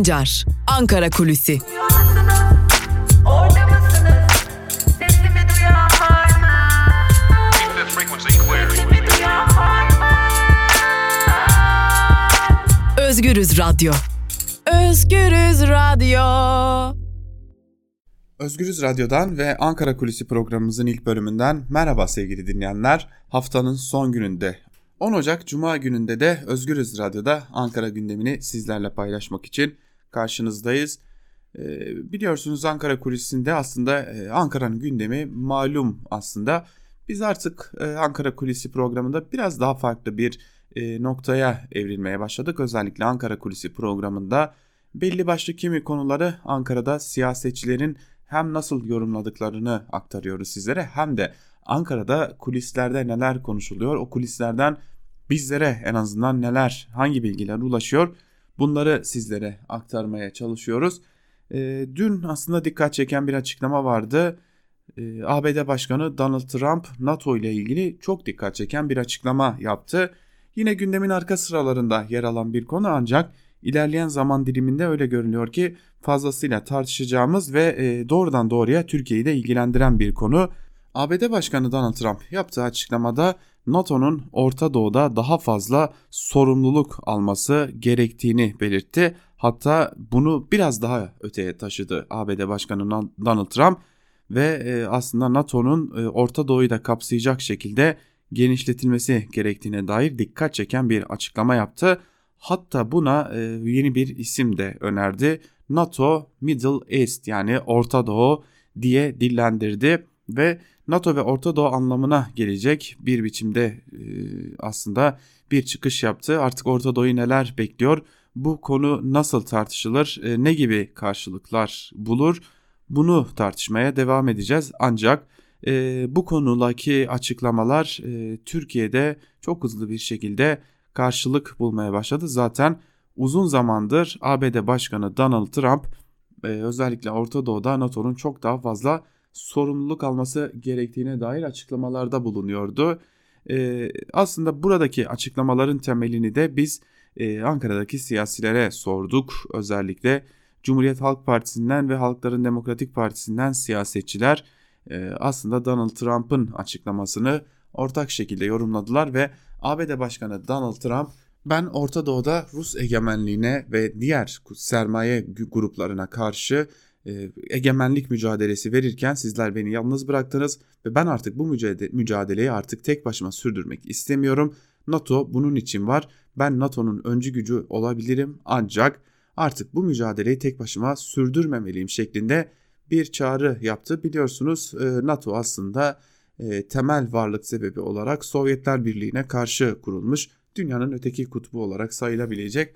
Sancar, Ankara Kulüsi. Özgürüz Radyo. Özgürüz Radyo. Özgürüz Radyo'dan ve Ankara Kulisi programımızın ilk bölümünden merhaba sevgili dinleyenler. Haftanın son gününde 10 Ocak Cuma gününde de Özgürüz Radyo'da Ankara gündemini sizlerle paylaşmak için karşınızdayız. Ee, biliyorsunuz Ankara Kulisi'nde aslında e, Ankara'nın gündemi malum aslında. Biz artık e, Ankara Kulisi programında biraz daha farklı bir e, noktaya evrilmeye başladık. Özellikle Ankara Kulisi programında belli başlı kimi konuları Ankara'da siyasetçilerin hem nasıl yorumladıklarını aktarıyoruz sizlere hem de Ankara'da kulislerde neler konuşuluyor, o kulislerden bizlere en azından neler, hangi bilgiler ulaşıyor bunları sizlere aktarmaya çalışıyoruz. E, dün aslında dikkat çeken bir açıklama vardı. E, ABD Başkanı Donald Trump NATO ile ilgili çok dikkat çeken bir açıklama yaptı. Yine gündemin arka sıralarında yer alan bir konu ancak ilerleyen zaman diliminde öyle görünüyor ki fazlasıyla tartışacağımız ve e, doğrudan doğruya Türkiye'yi de ilgilendiren bir konu. ABD Başkanı Donald Trump yaptığı açıklamada NATO'nun Orta Doğu'da daha fazla sorumluluk alması gerektiğini belirtti. Hatta bunu biraz daha öteye taşıdı ABD Başkanı Donald Trump ve e, aslında NATO'nun e, Orta Doğu'yu da kapsayacak şekilde genişletilmesi gerektiğine dair dikkat çeken bir açıklama yaptı. Hatta buna e, yeni bir isim de önerdi. NATO Middle East yani Orta Doğu diye dillendirdi ve NATO ve Orta Doğu anlamına gelecek bir biçimde e, aslında bir çıkış yaptı. Artık Orta Doğu'yu neler bekliyor? Bu konu nasıl tartışılır? E, ne gibi karşılıklar bulur? Bunu tartışmaya devam edeceğiz. Ancak e, bu konudaki açıklamalar Türkiye'de çok hızlı bir şekilde karşılık bulmaya başladı. Zaten uzun zamandır ABD Başkanı Donald Trump özellikle Orta Doğu'da NATO'nun çok daha fazla sorumluluk alması gerektiğine dair açıklamalarda bulunuyordu. Ee, aslında buradaki açıklamaların temelini de biz e, Ankara'daki siyasilere sorduk. Özellikle Cumhuriyet Halk Partisi'nden ve Halkların Demokratik Partisi'nden siyasetçiler e, aslında Donald Trump'ın açıklamasını ortak şekilde yorumladılar ve ABD Başkanı Donald Trump ben Orta Doğu'da Rus egemenliğine ve diğer sermaye gruplarına karşı e, egemenlik mücadelesi verirken sizler beni yalnız bıraktınız ve ben artık bu mücadeleyi artık tek başıma sürdürmek istemiyorum. NATO bunun için var. Ben NATO'nun öncü gücü olabilirim ancak artık bu mücadeleyi tek başıma sürdürmemeliyim şeklinde bir çağrı yaptı. Biliyorsunuz e, NATO aslında e, temel varlık sebebi olarak Sovyetler Birliği'ne karşı kurulmuş. Dünyanın öteki kutbu olarak sayılabilecek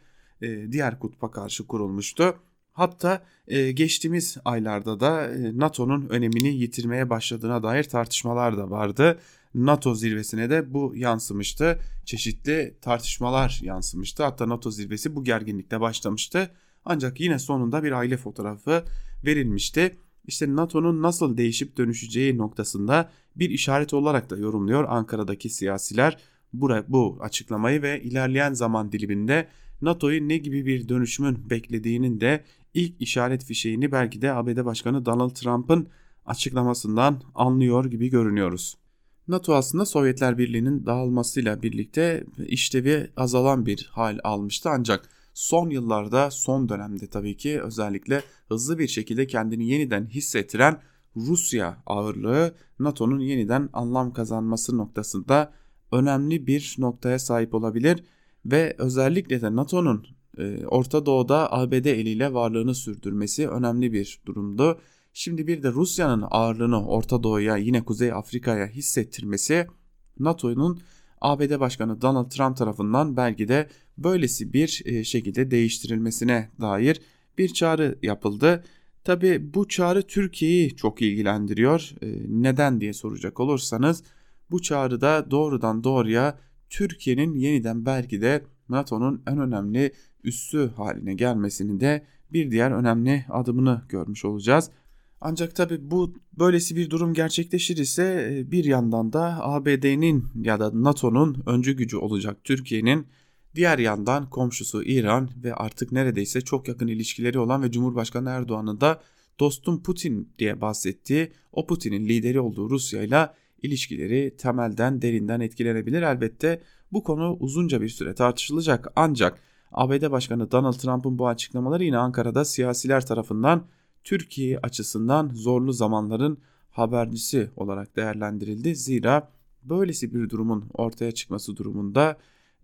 diğer kutba karşı kurulmuştu. Hatta e, geçtiğimiz aylarda da e, NATO'nun önemini yitirmeye başladığına dair tartışmalar da vardı. NATO zirvesine de bu yansımıştı. Çeşitli tartışmalar yansımıştı. Hatta NATO zirvesi bu gerginlikle başlamıştı. Ancak yine sonunda bir aile fotoğrafı verilmişti. İşte NATO'nun nasıl değişip dönüşeceği noktasında bir işaret olarak da yorumluyor Ankara'daki siyasiler bu, açıklamayı ve ilerleyen zaman diliminde NATO'yu ne gibi bir dönüşümün beklediğinin de ilk işaret fişeğini belki de ABD Başkanı Donald Trump'ın açıklamasından anlıyor gibi görünüyoruz. NATO aslında Sovyetler Birliği'nin dağılmasıyla birlikte işlevi azalan bir hal almıştı ancak son yıllarda son dönemde tabii ki özellikle hızlı bir şekilde kendini yeniden hissettiren Rusya ağırlığı NATO'nun yeniden anlam kazanması noktasında önemli bir noktaya sahip olabilir ve özellikle de NATO'nun Orta Doğu'da ABD eliyle varlığını sürdürmesi önemli bir durumdu. Şimdi bir de Rusya'nın ağırlığını Orta Doğu'ya yine Kuzey Afrika'ya hissettirmesi NATO'nun ABD Başkanı Donald Trump tarafından belki de böylesi bir e, şekilde değiştirilmesine dair bir çağrı yapıldı. Tabi bu çağrı Türkiye'yi çok ilgilendiriyor. E, neden diye soracak olursanız bu çağrıda doğrudan doğruya Türkiye'nin yeniden belki de NATO'nun en önemli üssü haline gelmesini de bir diğer önemli adımını görmüş olacağız. Ancak tabi bu böylesi bir durum gerçekleşir ise e, bir yandan da ABD'nin ya da NATO'nun öncü gücü olacak Türkiye'nin Diğer yandan komşusu İran ve artık neredeyse çok yakın ilişkileri olan ve Cumhurbaşkanı Erdoğan'ın da dostum Putin diye bahsettiği o Putin'in lideri olduğu Rusya ile ilişkileri temelden derinden etkilenebilir. Elbette bu konu uzunca bir süre tartışılacak ancak ABD Başkanı Donald Trump'ın bu açıklamaları yine Ankara'da siyasiler tarafından Türkiye açısından zorlu zamanların habercisi olarak değerlendirildi. Zira böylesi bir durumun ortaya çıkması durumunda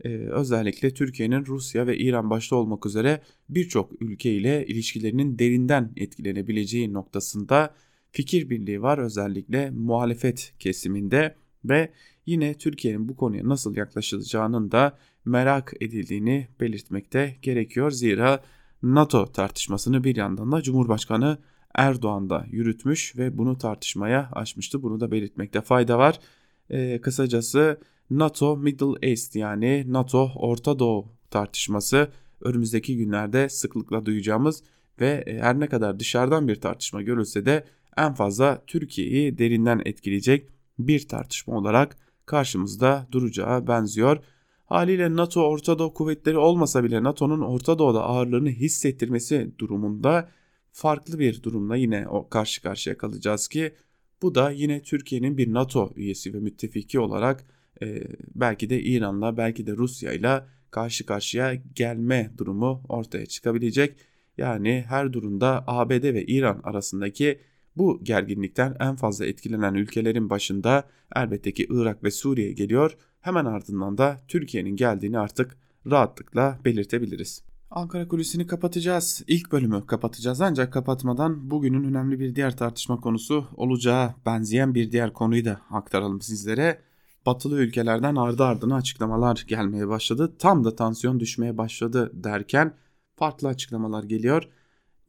e, özellikle Türkiye'nin Rusya ve İran başta olmak üzere birçok ülke ile ilişkilerinin derinden etkilenebileceği noktasında fikir birliği var özellikle muhalefet kesiminde ve yine Türkiye'nin bu konuya nasıl yaklaşılacağının da merak edildiğini belirtmekte gerekiyor. Zira NATO tartışmasını bir yandan da Cumhurbaşkanı Erdoğan da yürütmüş ve bunu tartışmaya açmıştı. Bunu da belirtmekte fayda var. Ee, kısacası NATO Middle East yani NATO Orta Doğu tartışması önümüzdeki günlerde sıklıkla duyacağımız ve her ne kadar dışarıdan bir tartışma görülse de en fazla Türkiye'yi derinden etkileyecek bir tartışma olarak karşımızda duracağı benziyor. Haliyle NATO Orta Doğu kuvvetleri olmasa bile NATO'nun Orta Doğu'da ağırlığını hissettirmesi durumunda farklı bir durumla yine o karşı karşıya kalacağız ki bu da yine Türkiye'nin bir NATO üyesi ve müttefiki olarak e, belki de İran'la belki de Rusya'yla karşı karşıya gelme durumu ortaya çıkabilecek. Yani her durumda ABD ve İran arasındaki bu gerginlikten en fazla etkilenen ülkelerin başında elbette ki Irak ve Suriye geliyor. Hemen ardından da Türkiye'nin geldiğini artık rahatlıkla belirtebiliriz. Ankara Kulisi'ni kapatacağız. İlk bölümü kapatacağız ancak kapatmadan bugünün önemli bir diğer tartışma konusu olacağı benzeyen bir diğer konuyu da aktaralım sizlere. Batılı ülkelerden ardı ardına açıklamalar gelmeye başladı. Tam da tansiyon düşmeye başladı derken farklı açıklamalar geliyor.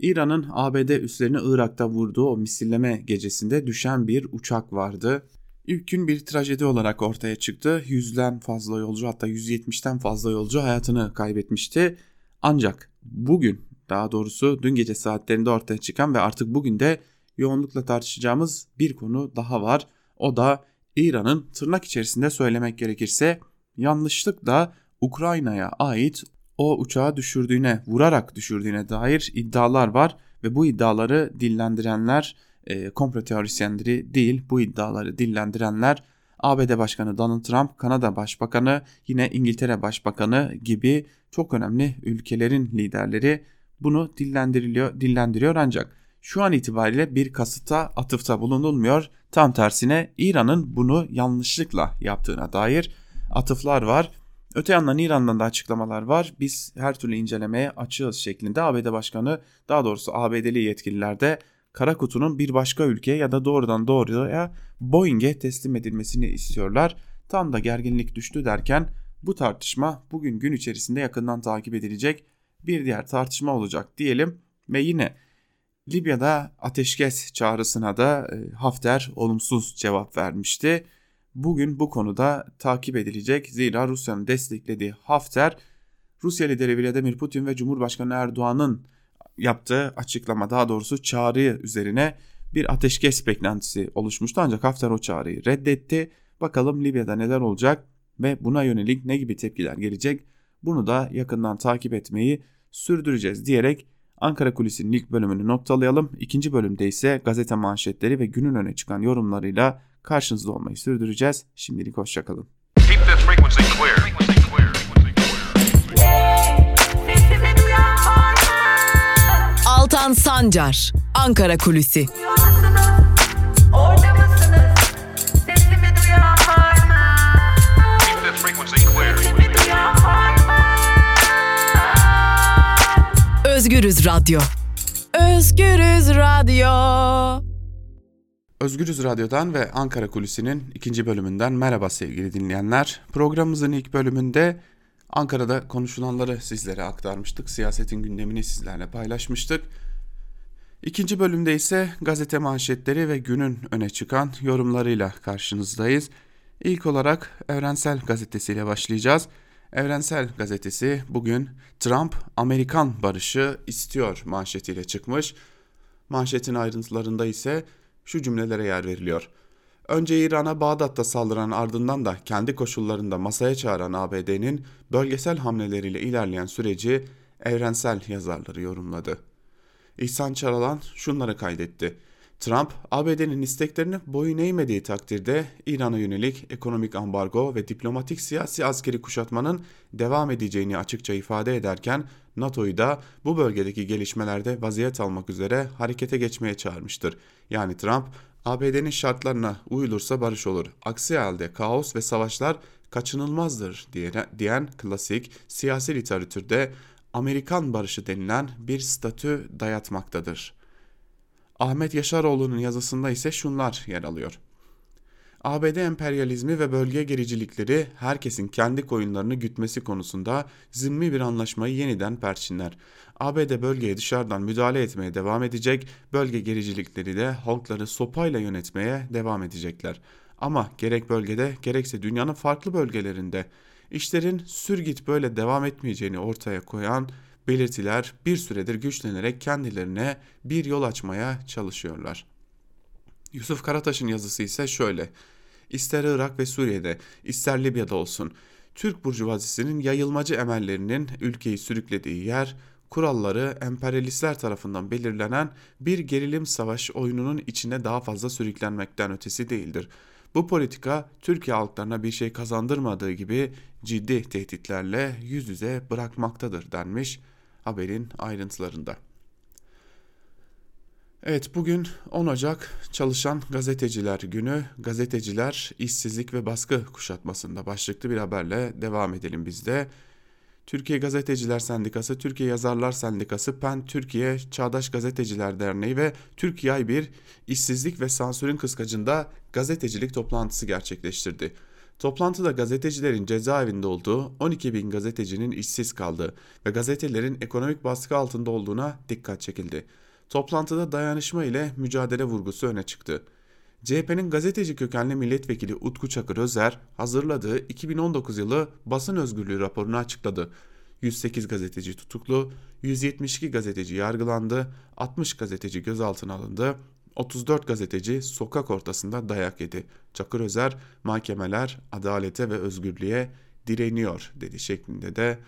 İran'ın ABD üslerini Irak'ta vurduğu o misilleme gecesinde düşen bir uçak vardı. İlk gün bir trajedi olarak ortaya çıktı. Yüzden fazla yolcu hatta 170'ten fazla yolcu hayatını kaybetmişti. Ancak bugün daha doğrusu dün gece saatlerinde ortaya çıkan ve artık bugün de yoğunlukla tartışacağımız bir konu daha var. O da İran'ın tırnak içerisinde söylemek gerekirse yanlışlıkla Ukrayna'ya ait o uçağı düşürdüğüne, vurarak düşürdüğüne dair iddialar var ve bu iddiaları dillendirenler e, komplo teorisyenleri değil, bu iddiaları dillendirenler ABD Başkanı Donald Trump, Kanada Başbakanı, yine İngiltere Başbakanı gibi çok önemli ülkelerin liderleri bunu dillendiriliyor, dillendiriyor ancak şu an itibariyle bir kasıta atıfta bulunulmuyor. Tam tersine İran'ın bunu yanlışlıkla yaptığına dair atıflar var. Öte yandan İran'dan da açıklamalar var. Biz her türlü incelemeye açığız şeklinde ABD Başkanı daha doğrusu ABD'li yetkililer de kara kutunun bir başka ülkeye ya da doğrudan doğruya Boeing'e teslim edilmesini istiyorlar. Tam da gerginlik düştü derken bu tartışma bugün gün içerisinde yakından takip edilecek bir diğer tartışma olacak diyelim ve yine Libya'da ateşkes çağrısına da e, Hafter olumsuz cevap vermişti. Bugün bu konuda takip edilecek zira Rusya'nın desteklediği Hafter Rusya lideri Vladimir Putin ve Cumhurbaşkanı Erdoğan'ın yaptığı açıklama daha doğrusu çağrı üzerine bir ateşkes beklentisi oluşmuştu ancak Hafter o çağrıyı reddetti. Bakalım Libya'da neler olacak ve buna yönelik ne gibi tepkiler gelecek bunu da yakından takip etmeyi sürdüreceğiz diyerek Ankara Kulisi'nin ilk bölümünü noktalayalım. İkinci bölümde ise gazete manşetleri ve günün öne çıkan yorumlarıyla karşınızda olmayı sürdüreceğiz. Şimdilik hoşçakalın. Altan Sancar, Ankara Kulüsi. Özgürüz Radyo. Özgürüz Radyo. Özgürüz Radyo'dan ve Ankara Kulisi'nin ikinci bölümünden merhaba sevgili dinleyenler. Programımızın ilk bölümünde Ankara'da konuşulanları sizlere aktarmıştık. Siyasetin gündemini sizlerle paylaşmıştık. İkinci bölümde ise gazete manşetleri ve günün öne çıkan yorumlarıyla karşınızdayız. İlk olarak Evrensel Gazetesi ile başlayacağız. Evrensel Gazetesi bugün Trump Amerikan barışı istiyor manşetiyle çıkmış. Manşetin ayrıntılarında ise şu cümlelere yer veriliyor. Önce İran'a Bağdat'ta saldıran ardından da kendi koşullarında masaya çağıran ABD'nin bölgesel hamleleriyle ilerleyen süreci evrensel yazarları yorumladı. İhsan Çaralan şunları kaydetti. Trump, ABD'nin isteklerini boyun eğmediği takdirde İran'a yönelik ekonomik ambargo ve diplomatik siyasi askeri kuşatmanın devam edeceğini açıkça ifade ederken NATO'yu da bu bölgedeki gelişmelerde vaziyet almak üzere harekete geçmeye çağırmıştır. Yani Trump, ABD'nin şartlarına uyulursa barış olur. Aksi halde kaos ve savaşlar kaçınılmazdır diyen klasik siyasi literatürde Amerikan barışı denilen bir statü dayatmaktadır. Ahmet Yaşaroğlu'nun yazısında ise şunlar yer alıyor. ABD emperyalizmi ve bölge gericilikleri herkesin kendi koyunlarını gütmesi konusunda zimmi bir anlaşmayı yeniden perçinler. ABD bölgeye dışarıdan müdahale etmeye devam edecek, bölge gericilikleri de halkları sopayla yönetmeye devam edecekler. Ama gerek bölgede gerekse dünyanın farklı bölgelerinde işlerin sürgit böyle devam etmeyeceğini ortaya koyan belirtiler bir süredir güçlenerek kendilerine bir yol açmaya çalışıyorlar. Yusuf Karataş'ın yazısı ise şöyle. İster Irak ve Suriye'de, ister Libya'da olsun, Türk burjuvazisinin yayılmacı emellerinin ülkeyi sürüklediği yer, kuralları emperyalistler tarafından belirlenen bir gerilim savaş oyununun içine daha fazla sürüklenmekten ötesi değildir. Bu politika Türkiye halklarına bir şey kazandırmadığı gibi ciddi tehditlerle yüz yüze bırakmaktadır denmiş haberin ayrıntılarında. Evet bugün 10 Ocak Çalışan Gazeteciler Günü. Gazeteciler işsizlik ve baskı kuşatmasında başlıklı bir haberle devam edelim biz de. Türkiye Gazeteciler Sendikası, Türkiye Yazarlar Sendikası, PEN Türkiye Çağdaş Gazeteciler Derneği ve Türkiye bir işsizlik ve sansürün kıskacında gazetecilik toplantısı gerçekleştirdi. Toplantıda gazetecilerin cezaevinde olduğu 12 bin gazetecinin işsiz kaldığı ve gazetelerin ekonomik baskı altında olduğuna dikkat çekildi. Toplantıda dayanışma ile mücadele vurgusu öne çıktı. CHP'nin gazeteci kökenli milletvekili Utku Çakır Özer hazırladığı 2019 yılı basın özgürlüğü raporunu açıkladı. 108 gazeteci tutuklu, 172 gazeteci yargılandı, 60 gazeteci gözaltına alındı, 34 gazeteci sokak ortasında dayak yedi. Çakır Özer mahkemeler adalete ve özgürlüğe direniyor dedi şeklinde de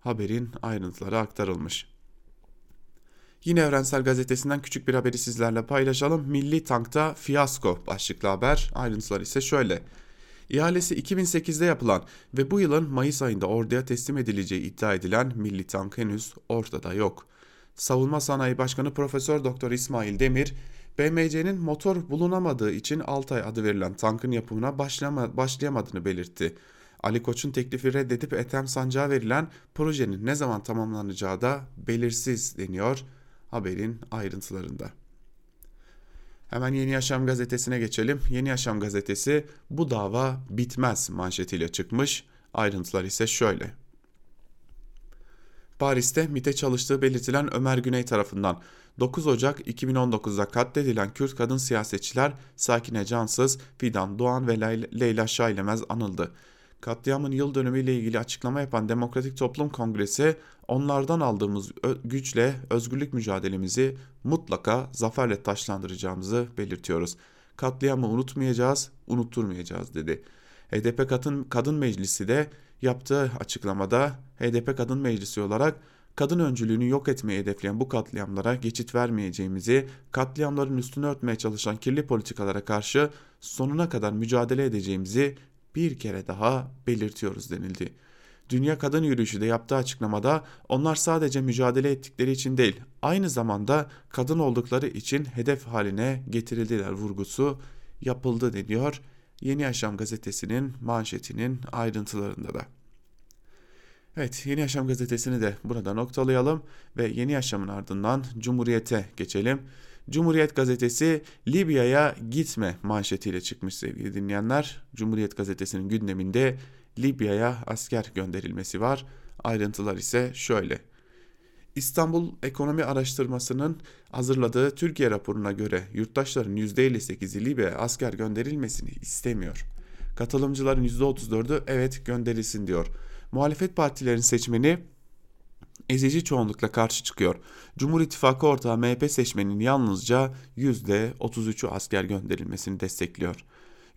haberin ayrıntıları aktarılmış. Yine Evrensel Gazetesi'nden küçük bir haberi sizlerle paylaşalım. Milli Tank'ta fiyasko başlıklı haber. Ayrıntılar ise şöyle. İhalesi 2008'de yapılan ve bu yılın Mayıs ayında orduya teslim edileceği iddia edilen Milli Tank henüz ortada yok. Savunma Sanayi Başkanı Profesör Doktor İsmail Demir, BMC'nin motor bulunamadığı için Altay adı verilen tankın yapımına başlama, başlayamadığını belirtti. Ali Koç'un teklifi reddedip Ethem Sancağı verilen projenin ne zaman tamamlanacağı da belirsiz deniyor haberin ayrıntılarında. Hemen Yeni Yaşam gazetesine geçelim. Yeni Yaşam gazetesi bu dava bitmez manşetiyle çıkmış. Ayrıntılar ise şöyle. Paris'te MIT'e çalıştığı belirtilen Ömer Güney tarafından 9 Ocak 2019'da katledilen Kürt kadın siyasetçiler Sakine Cansız, Fidan Doğan ve Leyla Şailemez anıldı. Katliamın yıl dönümüyle ilgili açıklama yapan Demokratik Toplum Kongresi onlardan aldığımız güçle özgürlük mücadelemizi mutlaka zaferle taşlandıracağımızı belirtiyoruz. Katliamı unutmayacağız, unutturmayacağız dedi. HDP Kadın, Kadın Meclisi de yaptığı açıklamada HDP Kadın Meclisi olarak kadın öncülüğünü yok etmeyi hedefleyen bu katliamlara geçit vermeyeceğimizi, katliamların üstünü örtmeye çalışan kirli politikalara karşı sonuna kadar mücadele edeceğimizi bir kere daha belirtiyoruz denildi. Dünya Kadın Yürüyüşü de yaptığı açıklamada onlar sadece mücadele ettikleri için değil, aynı zamanda kadın oldukları için hedef haline getirildiler vurgusu yapıldı deniyor Yeni Yaşam gazetesinin manşetinin ayrıntılarında da. Evet Yeni Yaşam gazetesini de burada noktalayalım ve Yeni Yaşam'ın ardından Cumhuriyet'e geçelim. Cumhuriyet gazetesi Libya'ya gitme manşetiyle çıkmış sevgili dinleyenler. Cumhuriyet gazetesinin gündeminde Libya'ya asker gönderilmesi var. Ayrıntılar ise şöyle. İstanbul Ekonomi Araştırması'nın hazırladığı Türkiye raporuna göre yurttaşların %58'i Libya'ya asker gönderilmesini istemiyor. Katılımcıların %34'ü evet gönderilsin diyor. Muhalefet partilerin seçmeni ezici çoğunlukla karşı çıkıyor. Cumhur İttifakı ortağı MHP seçmeninin yalnızca %33'ü asker gönderilmesini destekliyor.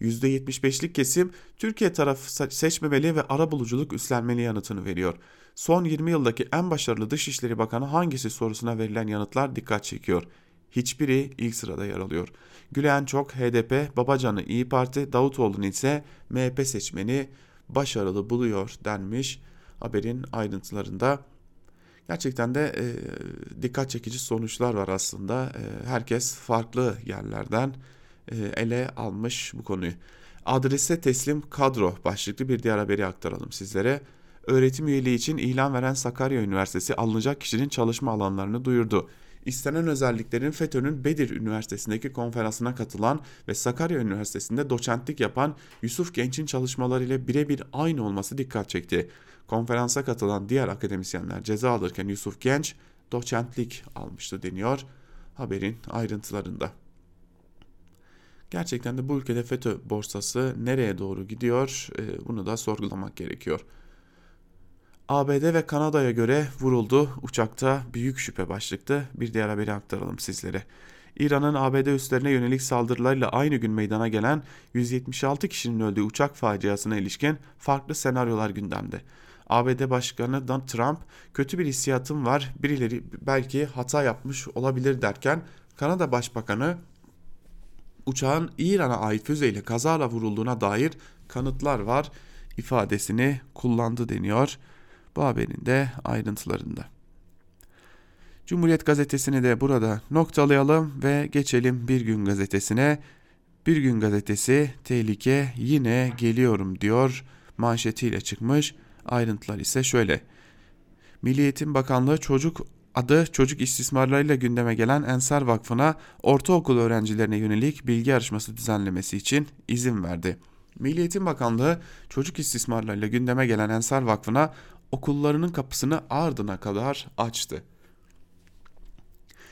%75'lik kesim Türkiye tarafı seçmemeli ve ara buluculuk üstlenmeli yanıtını veriyor. Son 20 yıldaki en başarılı Dışişleri Bakanı hangisi sorusuna verilen yanıtlar dikkat çekiyor. Hiçbiri ilk sırada yer alıyor. Gülen çok HDP, Babacan'ı İyi Parti, Davutoğlu'nu ise MHP seçmeni başarılı buluyor denmiş haberin ayrıntılarında. Gerçekten de e, dikkat çekici sonuçlar var aslında. E, herkes farklı yerlerden e, ele almış bu konuyu. Adrese teslim kadro başlıklı bir diğer haberi aktaralım sizlere. Öğretim üyeliği için ilan veren Sakarya Üniversitesi alınacak kişinin çalışma alanlarını duyurdu istenen özelliklerin FETÖ'nün Bedir Üniversitesi'ndeki konferansına katılan ve Sakarya Üniversitesi'nde doçentlik yapan Yusuf Genç'in çalışmalarıyla birebir aynı olması dikkat çekti. Konferansa katılan diğer akademisyenler ceza alırken Yusuf Genç doçentlik almıştı deniyor haberin ayrıntılarında. Gerçekten de bu ülkede FETÖ borsası nereye doğru gidiyor bunu da sorgulamak gerekiyor. ABD ve Kanada'ya göre vuruldu. Uçakta büyük şüphe başlıklı bir diğer haberi aktaralım sizlere. İran'ın ABD üslerine yönelik saldırılarıyla aynı gün meydana gelen 176 kişinin öldüğü uçak faciasına ilişkin farklı senaryolar gündemde. ABD Başkanı Donald Trump kötü bir hissiyatım var birileri belki hata yapmış olabilir derken Kanada Başbakanı uçağın İran'a ait füzeyle kazara vurulduğuna dair kanıtlar var ifadesini kullandı deniyor bu haberin de ayrıntılarında. Cumhuriyet gazetesini de burada noktalayalım ve geçelim Bir Gün gazetesine. Bir Gün gazetesi tehlike yine geliyorum diyor manşetiyle çıkmış. Ayrıntılar ise şöyle. Milli Eğitim Bakanlığı çocuk adı çocuk istismarlarıyla gündeme gelen Ensar Vakfı'na ortaokul öğrencilerine yönelik bilgi yarışması düzenlemesi için izin verdi. Milli Eğitim Bakanlığı çocuk istismarlarıyla gündeme gelen Ensar Vakfı'na okullarının kapısını ardına kadar açtı.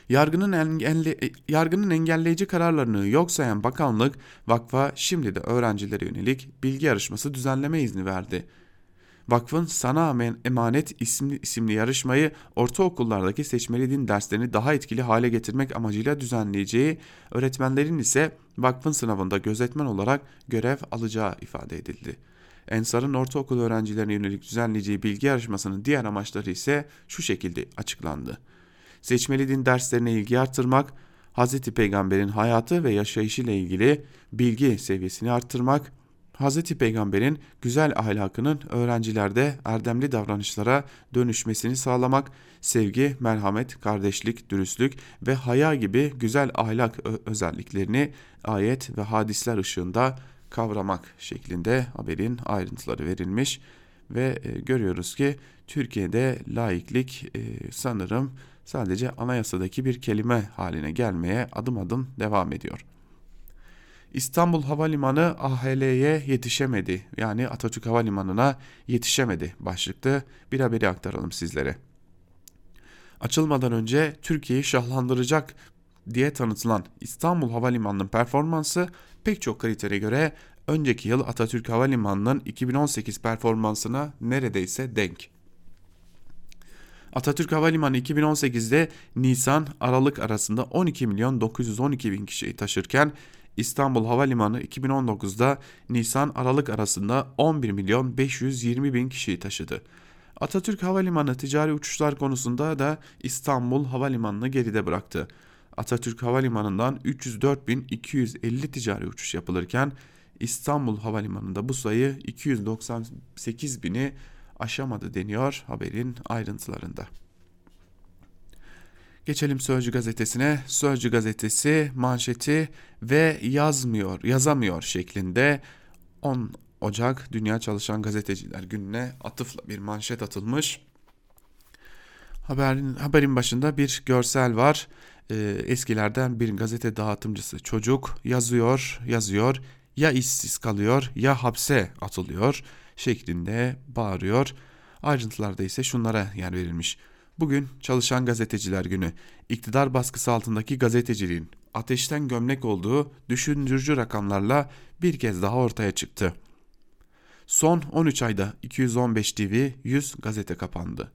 Yargının, engelle, yargının engelleyici kararlarını yok sayan bakanlık vakfa şimdi de öğrencilere yönelik bilgi yarışması düzenleme izni verdi. Vakfın Sana Emanet isimli, isimli yarışmayı ortaokullardaki seçmeli din derslerini daha etkili hale getirmek amacıyla düzenleyeceği, öğretmenlerin ise vakfın sınavında gözetmen olarak görev alacağı ifade edildi. Ensar'ın ortaokul öğrencilerine yönelik düzenleyeceği bilgi yarışmasının diğer amaçları ise şu şekilde açıklandı. Seçmeli din derslerine ilgi arttırmak, Hz. Peygamber'in hayatı ve yaşayışı ile ilgili bilgi seviyesini arttırmak, Hz. Peygamber'in güzel ahlakının öğrencilerde erdemli davranışlara dönüşmesini sağlamak, sevgi, merhamet, kardeşlik, dürüstlük ve haya gibi güzel ahlak özelliklerini ayet ve hadisler ışığında kavramak şeklinde haberin ayrıntıları verilmiş ve e, görüyoruz ki Türkiye'de laiklik e, sanırım sadece anayasadaki bir kelime haline gelmeye adım adım devam ediyor. İstanbul Havalimanı AHL'ye yetişemedi yani Atatürk Havalimanı'na yetişemedi başlıklı bir haberi aktaralım sizlere. Açılmadan önce Türkiye'yi şahlandıracak diye tanıtılan İstanbul Havalimanı'nın performansı pek çok kritere göre önceki yıl Atatürk Havalimanı'nın 2018 performansına neredeyse denk. Atatürk Havalimanı 2018'de Nisan-Aralık arasında 12 milyon 912 bin kişiyi taşırken İstanbul Havalimanı 2019'da Nisan-Aralık arasında 11 milyon 520 bin kişiyi taşıdı. Atatürk Havalimanı ticari uçuşlar konusunda da İstanbul Havalimanı'nı geride bıraktı. Atatürk Havalimanı'ndan 304.250 ticari uçuş yapılırken İstanbul Havalimanı'nda bu sayı 298 bini aşamadı deniyor haberin ayrıntılarında. Geçelim Sözcü gazetesine. Sözcü gazetesi manşeti ve yazmıyor, yazamıyor şeklinde 10 Ocak Dünya Çalışan Gazeteciler Günü'ne atıfla bir manşet atılmış. Haberin, haberin başında bir görsel var e, eskilerden bir gazete dağıtımcısı çocuk yazıyor yazıyor ya işsiz kalıyor ya hapse atılıyor şeklinde bağırıyor. Ayrıntılarda ise şunlara yer verilmiş. Bugün Çalışan Gazeteciler Günü. İktidar baskısı altındaki gazeteciliğin ateşten gömlek olduğu düşündürücü rakamlarla bir kez daha ortaya çıktı. Son 13 ayda 215 TV, 100 gazete kapandı.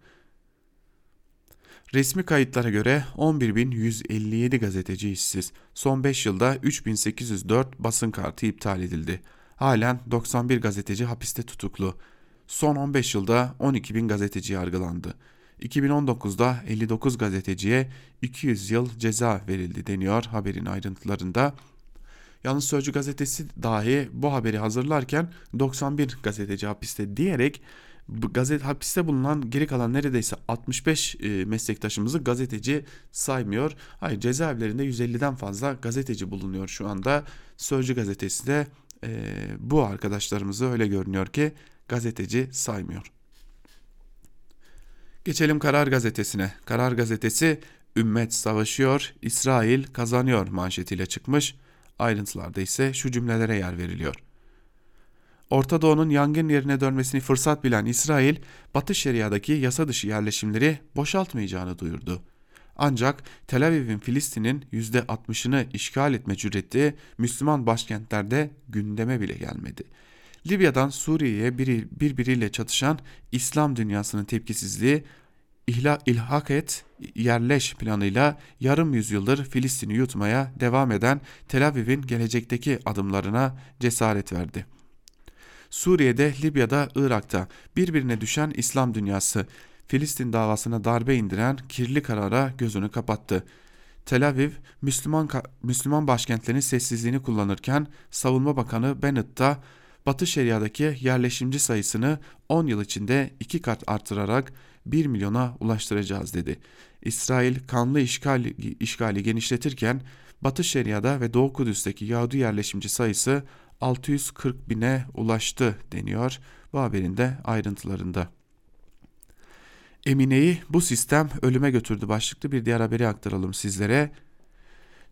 Resmi kayıtlara göre 11.157 gazeteci işsiz. Son 5 yılda 3.804 basın kartı iptal edildi. Halen 91 gazeteci hapiste tutuklu. Son 15 yılda 12.000 gazeteci yargılandı. 2019'da 59 gazeteciye 200 yıl ceza verildi deniyor haberin ayrıntılarında. Yalnız Sözcü gazetesi dahi bu haberi hazırlarken 91 gazeteci hapiste diyerek gazete hapiste bulunan geri kalan neredeyse 65 e, meslektaşımızı gazeteci saymıyor. Hayır cezaevlerinde 150'den fazla gazeteci bulunuyor şu anda. Sözcü gazetesi de e, bu arkadaşlarımızı öyle görünüyor ki gazeteci saymıyor. Geçelim Karar Gazetesi'ne. Karar Gazetesi Ümmet savaşıyor, İsrail kazanıyor manşetiyle çıkmış. Ayrıntılarda ise şu cümlelere yer veriliyor. Orta Doğu'nun yangın yerine dönmesini fırsat bilen İsrail, Batı Şeria'daki yasa dışı yerleşimleri boşaltmayacağını duyurdu. Ancak Tel Aviv'in Filistin'in %60'ını işgal etme cüreti Müslüman başkentlerde gündeme bile gelmedi. Libya'dan Suriye'ye birbiriyle çatışan İslam dünyasının tepkisizliği ihla, ilhak et, yerleş planıyla yarım yüzyıldır Filistin'i yutmaya devam eden Tel Aviv'in gelecekteki adımlarına cesaret verdi. Suriye'de, Libya'da, Irak'ta birbirine düşen İslam dünyası Filistin davasına darbe indiren kirli karara gözünü kapattı. Tel Aviv, Müslüman, Müslüman başkentlerin sessizliğini kullanırken Savunma Bakanı Bennett da Batı Şeria'daki yerleşimci sayısını 10 yıl içinde iki kat artırarak 1 milyona ulaştıracağız dedi. İsrail kanlı işgali, işgali genişletirken Batı Şeria'da ve Doğu Kudüs'teki Yahudi yerleşimci sayısı 640 bine ulaştı deniyor bu haberin de ayrıntılarında. Emine'yi bu sistem ölüme götürdü başlıklı bir diğer haberi aktaralım sizlere.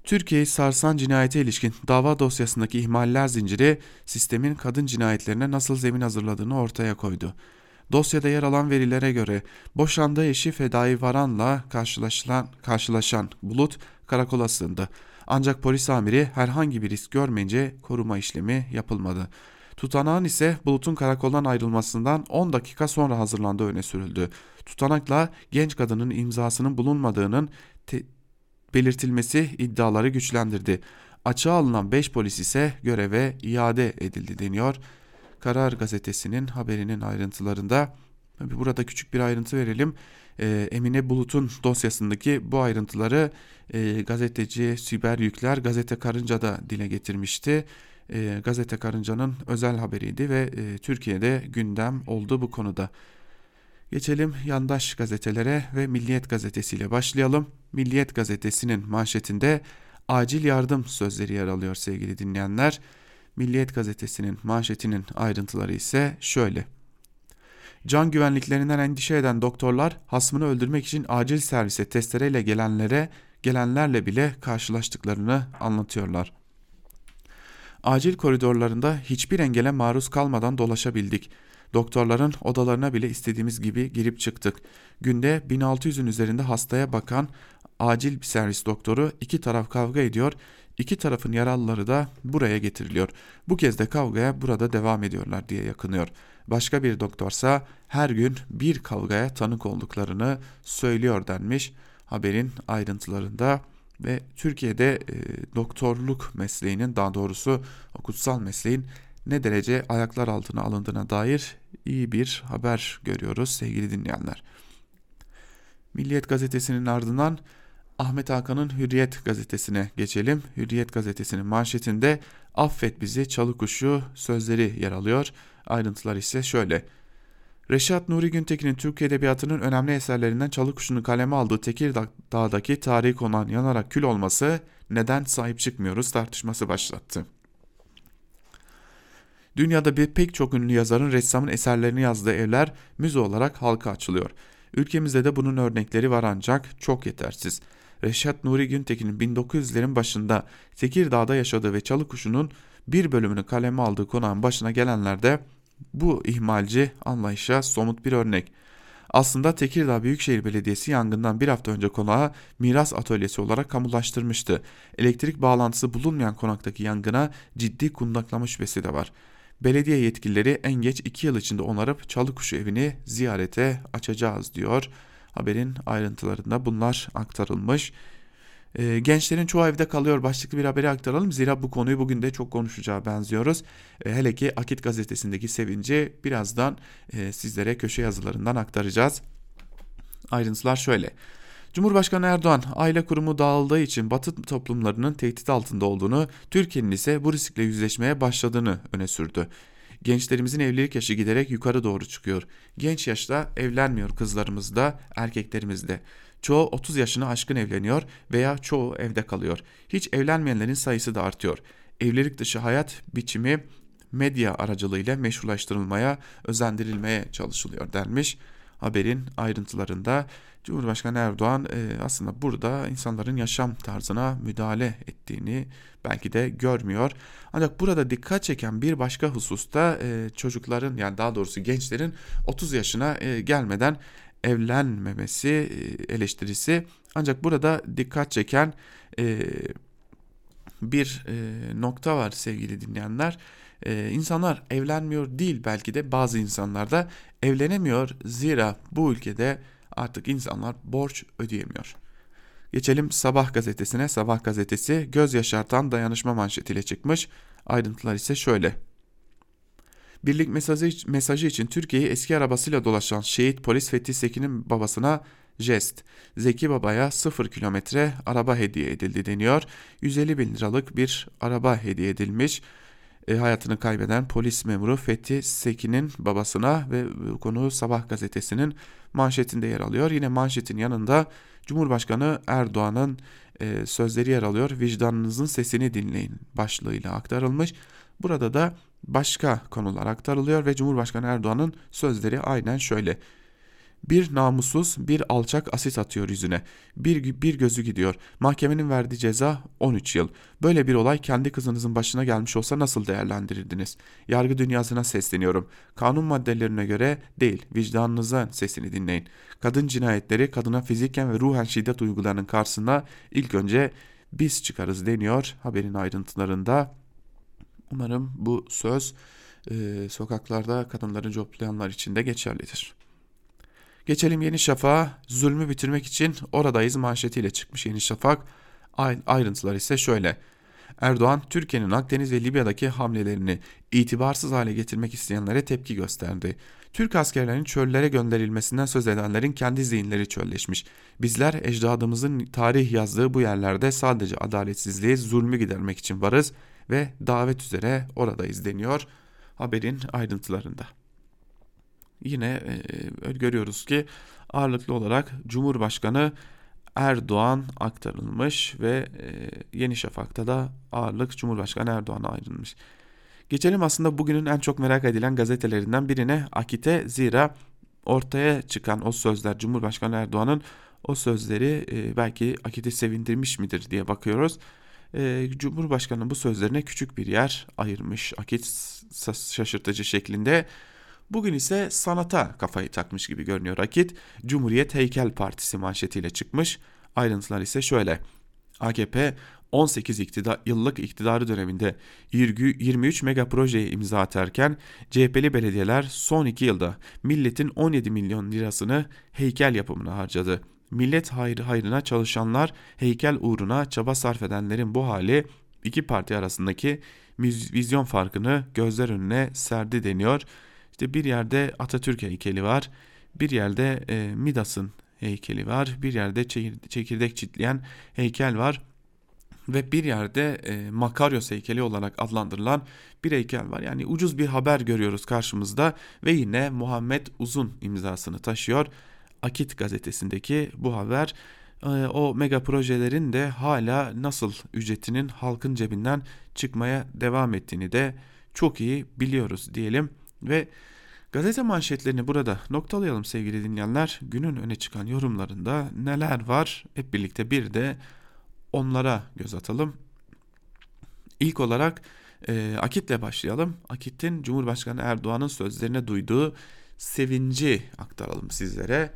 Türkiye'yi sarsan cinayete ilişkin dava dosyasındaki ihmaller zinciri sistemin kadın cinayetlerine nasıl zemin hazırladığını ortaya koydu. Dosyada yer alan verilere göre boşandığı eşi Fedai Varan'la karşılaşılan, karşılaşan Bulut karakola sığındı. Ancak polis amiri herhangi bir risk görmeyince koruma işlemi yapılmadı. Tutanağın ise Bulut'un karakoldan ayrılmasından 10 dakika sonra hazırlandığı öne sürüldü. Tutanakla genç kadının imzasının bulunmadığının belirtilmesi iddiaları güçlendirdi. Açığa alınan 5 polis ise göreve iade edildi deniyor. Karar gazetesinin haberinin ayrıntılarında burada küçük bir ayrıntı verelim. Ee, Emine Bulut'un dosyasındaki bu ayrıntıları e, gazeteci Siber Yükler Gazete Karınca da dile getirmişti. E, Gazete Karınca'nın özel haberiydi ve e, Türkiye'de gündem oldu bu konuda. Geçelim yandaş gazetelere ve Milliyet gazetesiyle başlayalım. Milliyet gazetesinin manşetinde acil yardım sözleri yer alıyor sevgili dinleyenler. Milliyet gazetesinin manşetinin ayrıntıları ise şöyle. Can güvenliklerinden endişe eden doktorlar hasmını öldürmek için acil servise testereyle gelenlere gelenlerle bile karşılaştıklarını anlatıyorlar. Acil koridorlarında hiçbir engele maruz kalmadan dolaşabildik. Doktorların odalarına bile istediğimiz gibi girip çıktık. Günde 1600'ün üzerinde hastaya bakan acil bir servis doktoru iki taraf kavga ediyor. İki tarafın yaralıları da buraya getiriliyor. Bu kez de kavgaya burada devam ediyorlar diye yakınıyor. Başka bir doktorsa her gün bir kavgaya tanık olduklarını söylüyor denmiş haberin ayrıntılarında ve Türkiye'de e, doktorluk mesleğinin daha doğrusu o kutsal mesleğin ne derece ayaklar altına alındığına dair iyi bir haber görüyoruz sevgili dinleyenler. Milliyet gazetesinin ardından Ahmet Hakan'ın Hürriyet gazetesine geçelim. Hürriyet gazetesinin manşetinde affet bizi çalı kuşu sözleri yer alıyor. Ayrıntılar ise şöyle. Reşat Nuri Güntekin'in Türk Edebiyatı'nın önemli eserlerinden Çalı Kuşu'nu kaleme aldığı Tekirdağ'daki tarihi konan yanarak kül olması neden sahip çıkmıyoruz tartışması başlattı. Dünyada bir pek çok ünlü yazarın ressamın eserlerini yazdığı evler müze olarak halka açılıyor. Ülkemizde de bunun örnekleri var ancak çok yetersiz. Reşat Nuri Güntekin'in 1900'lerin başında Tekirdağ'da yaşadığı ve Çalıkuşu'nun bir bölümünü kaleme aldığı konağın başına gelenler de bu ihmalci anlayışa somut bir örnek. Aslında Tekirdağ Büyükşehir Belediyesi yangından bir hafta önce konağı miras atölyesi olarak kamulaştırmıştı. Elektrik bağlantısı bulunmayan konaktaki yangına ciddi kundaklama şüphesi de var. Belediye yetkilileri en geç 2 yıl içinde onarıp Çalıkuşu evini ziyarete açacağız diyor Haberin ayrıntılarında bunlar aktarılmış. E, gençlerin çoğu evde kalıyor başlıklı bir haberi aktaralım. Zira bu konuyu bugün de çok konuşacağı benziyoruz. E, hele ki Akit gazetesindeki sevinci birazdan e, sizlere köşe yazılarından aktaracağız. Ayrıntılar şöyle. Cumhurbaşkanı Erdoğan aile kurumu dağıldığı için Batı toplumlarının tehdit altında olduğunu, Türkiye'nin ise bu riskle yüzleşmeye başladığını öne sürdü. Gençlerimizin evlilik yaşı giderek yukarı doğru çıkıyor. Genç yaşta evlenmiyor kızlarımız da, erkeklerimiz de. Çoğu 30 yaşını aşkın evleniyor veya çoğu evde kalıyor. Hiç evlenmeyenlerin sayısı da artıyor. Evlilik dışı hayat biçimi medya aracılığıyla meşrulaştırılmaya, özendirilmeye çalışılıyor denmiş. Haberin ayrıntılarında Cumhurbaşkanı Erdoğan e, aslında burada insanların yaşam tarzına müdahale ettiğini belki de görmüyor. Ancak burada dikkat çeken bir başka hususta e, çocukların yani daha doğrusu gençlerin 30 yaşına e, gelmeden evlenmemesi e, eleştirisi. Ancak burada dikkat çeken e, bir e, nokta var sevgili dinleyenler. E, insanlar evlenmiyor değil belki de bazı insanlar da evlenemiyor zira bu ülkede artık insanlar borç ödeyemiyor. Geçelim Sabah gazetesine. Sabah gazetesi göz yaşartan dayanışma manşetiyle çıkmış. Ayrıntılar ise şöyle. Birlik mesajı, mesajı için Türkiye'yi eski arabasıyla dolaşan şehit polis Fethi Sekin'in babasına jest. Zeki Baba'ya 0 kilometre araba hediye edildi deniyor. 150 bin liralık bir araba hediye edilmiş. E, hayatını kaybeden polis memuru Fethi Sekin'in babasına ve konu Sabah gazetesinin manşetinde yer alıyor. Yine manşetin yanında Cumhurbaşkanı Erdoğan'ın e, sözleri yer alıyor. Vicdanınızın sesini dinleyin başlığıyla aktarılmış. Burada da başka konular aktarılıyor ve Cumhurbaşkanı Erdoğan'ın sözleri aynen şöyle. Bir namussuz, bir alçak asit atıyor yüzüne. Bir, bir gözü gidiyor. Mahkemenin verdiği ceza 13 yıl. Böyle bir olay kendi kızınızın başına gelmiş olsa nasıl değerlendirirdiniz? Yargı dünyasına sesleniyorum. Kanun maddelerine göre değil, vicdanınıza sesini dinleyin. Kadın cinayetleri, kadına fiziken ve ruhen şiddet uygulayanın karşısına ilk önce biz çıkarız deniyor haberin ayrıntılarında. Umarım bu söz e, sokaklarda kadınları coplayanlar için de geçerlidir. Geçelim Yeni Şafak'a. Zulmü bitirmek için oradayız manşetiyle çıkmış Yeni Şafak. Ayrıntılar ise şöyle. Erdoğan, Türkiye'nin Akdeniz ve Libya'daki hamlelerini itibarsız hale getirmek isteyenlere tepki gösterdi. Türk askerlerinin çöllere gönderilmesinden söz edenlerin kendi zihinleri çölleşmiş. Bizler ecdadımızın tarih yazdığı bu yerlerde sadece adaletsizliği, zulmü gidermek için varız ve davet üzere oradayız deniyor haberin ayrıntılarında. Yine e, görüyoruz ki ağırlıklı olarak Cumhurbaşkanı Erdoğan aktarılmış ve e, Yeni Şafak'ta da ağırlık Cumhurbaşkanı Erdoğan'a ayrılmış. Geçelim aslında bugünün en çok merak edilen gazetelerinden birine Akit'e zira ortaya çıkan o sözler Cumhurbaşkanı Erdoğan'ın o sözleri e, belki Akit'i sevindirmiş midir diye bakıyoruz. E, Cumhurbaşkanı bu sözlerine küçük bir yer ayırmış Akit şaşırtıcı şeklinde. Bugün ise sanata kafayı takmış gibi görünüyor Akit. Cumhuriyet Heykel Partisi manşetiyle çıkmış. Ayrıntılar ise şöyle. AKP 18 iktidar, yıllık iktidarı döneminde 23 mega projeye imza atarken CHP'li belediyeler son 2 yılda milletin 17 milyon lirasını heykel yapımına harcadı. Millet hayrı hayrına çalışanlar heykel uğruna çaba sarf edenlerin bu hali iki parti arasındaki vizyon farkını gözler önüne serdi deniyor. İşte bir yerde Atatürk heykeli var, bir yerde e, Midas'ın heykeli var, bir yerde çekirdek çitleyen heykel var ve bir yerde e, Makaryos heykeli olarak adlandırılan bir heykel var. Yani ucuz bir haber görüyoruz karşımızda ve yine Muhammed Uzun imzasını taşıyor. Akit gazetesindeki bu haber e, o mega projelerin de hala nasıl ücretinin halkın cebinden çıkmaya devam ettiğini de çok iyi biliyoruz diyelim. Ve gazete manşetlerini burada noktalayalım sevgili dinleyenler. Günün öne çıkan yorumlarında neler var hep birlikte bir de onlara göz atalım. İlk olarak e, Akit'le başlayalım. Akit'in Cumhurbaşkanı Erdoğan'ın sözlerine duyduğu sevinci aktaralım sizlere.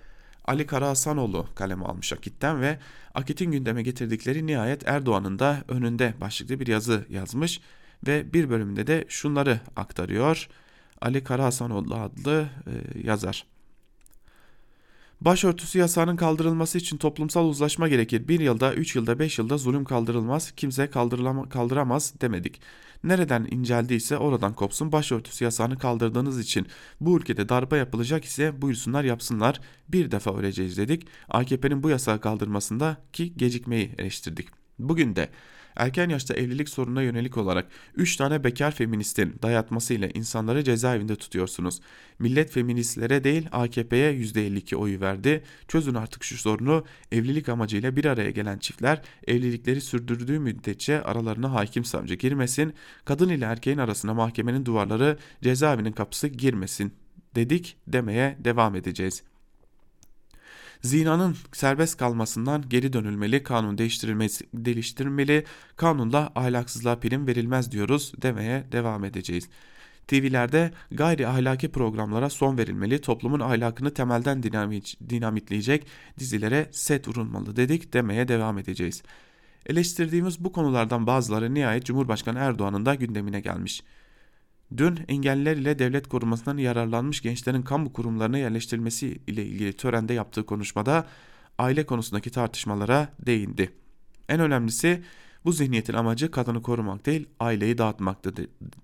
Ali Karahasanoğlu kaleme almış Akit'ten ve Akit'in gündeme getirdikleri nihayet Erdoğan'ın da önünde başlıklı bir yazı yazmış ve bir bölümünde de şunları aktarıyor. Ali Karahasanoğlu adlı e, yazar. Başörtüsü yasağının kaldırılması için toplumsal uzlaşma gerekir. Bir yılda, üç yılda, beş yılda zulüm kaldırılmaz, kimse kaldıramaz demedik. Nereden inceldiyse oradan kopsun başörtüsü yasağını kaldırdığınız için bu ülkede darbe yapılacak ise buyursunlar yapsınlar bir defa öleceğiz dedik. AKP'nin bu yasağı kaldırmasında ki gecikmeyi eleştirdik. Bugün de erken yaşta evlilik sorununa yönelik olarak 3 tane bekar feministin dayatmasıyla insanları cezaevinde tutuyorsunuz. Millet feministlere değil AKP'ye %52 oyu verdi. Çözün artık şu sorunu. Evlilik amacıyla bir araya gelen çiftler evlilikleri sürdürdüğü müddetçe aralarına hakim savcı girmesin. Kadın ile erkeğin arasına mahkemenin duvarları cezaevinin kapısı girmesin dedik demeye devam edeceğiz. Zinanın serbest kalmasından geri dönülmeli, kanun değiştirilmesi, değiştirilmeli, kanunla ahlaksızlığa prim verilmez diyoruz demeye devam edeceğiz. TV'lerde gayri ahlaki programlara son verilmeli, toplumun ahlakını temelden dinamitleyecek dizilere set vurulmalı dedik demeye devam edeceğiz. Eleştirdiğimiz bu konulardan bazıları nihayet Cumhurbaşkanı Erdoğan'ın da gündemine gelmiş. Dün engelliler ile devlet korumasından yararlanmış gençlerin kamu kurumlarına yerleştirilmesi ile ilgili törende yaptığı konuşmada aile konusundaki tartışmalara değindi. En önemlisi bu zihniyetin amacı kadını korumak değil aileyi dağıtmaktı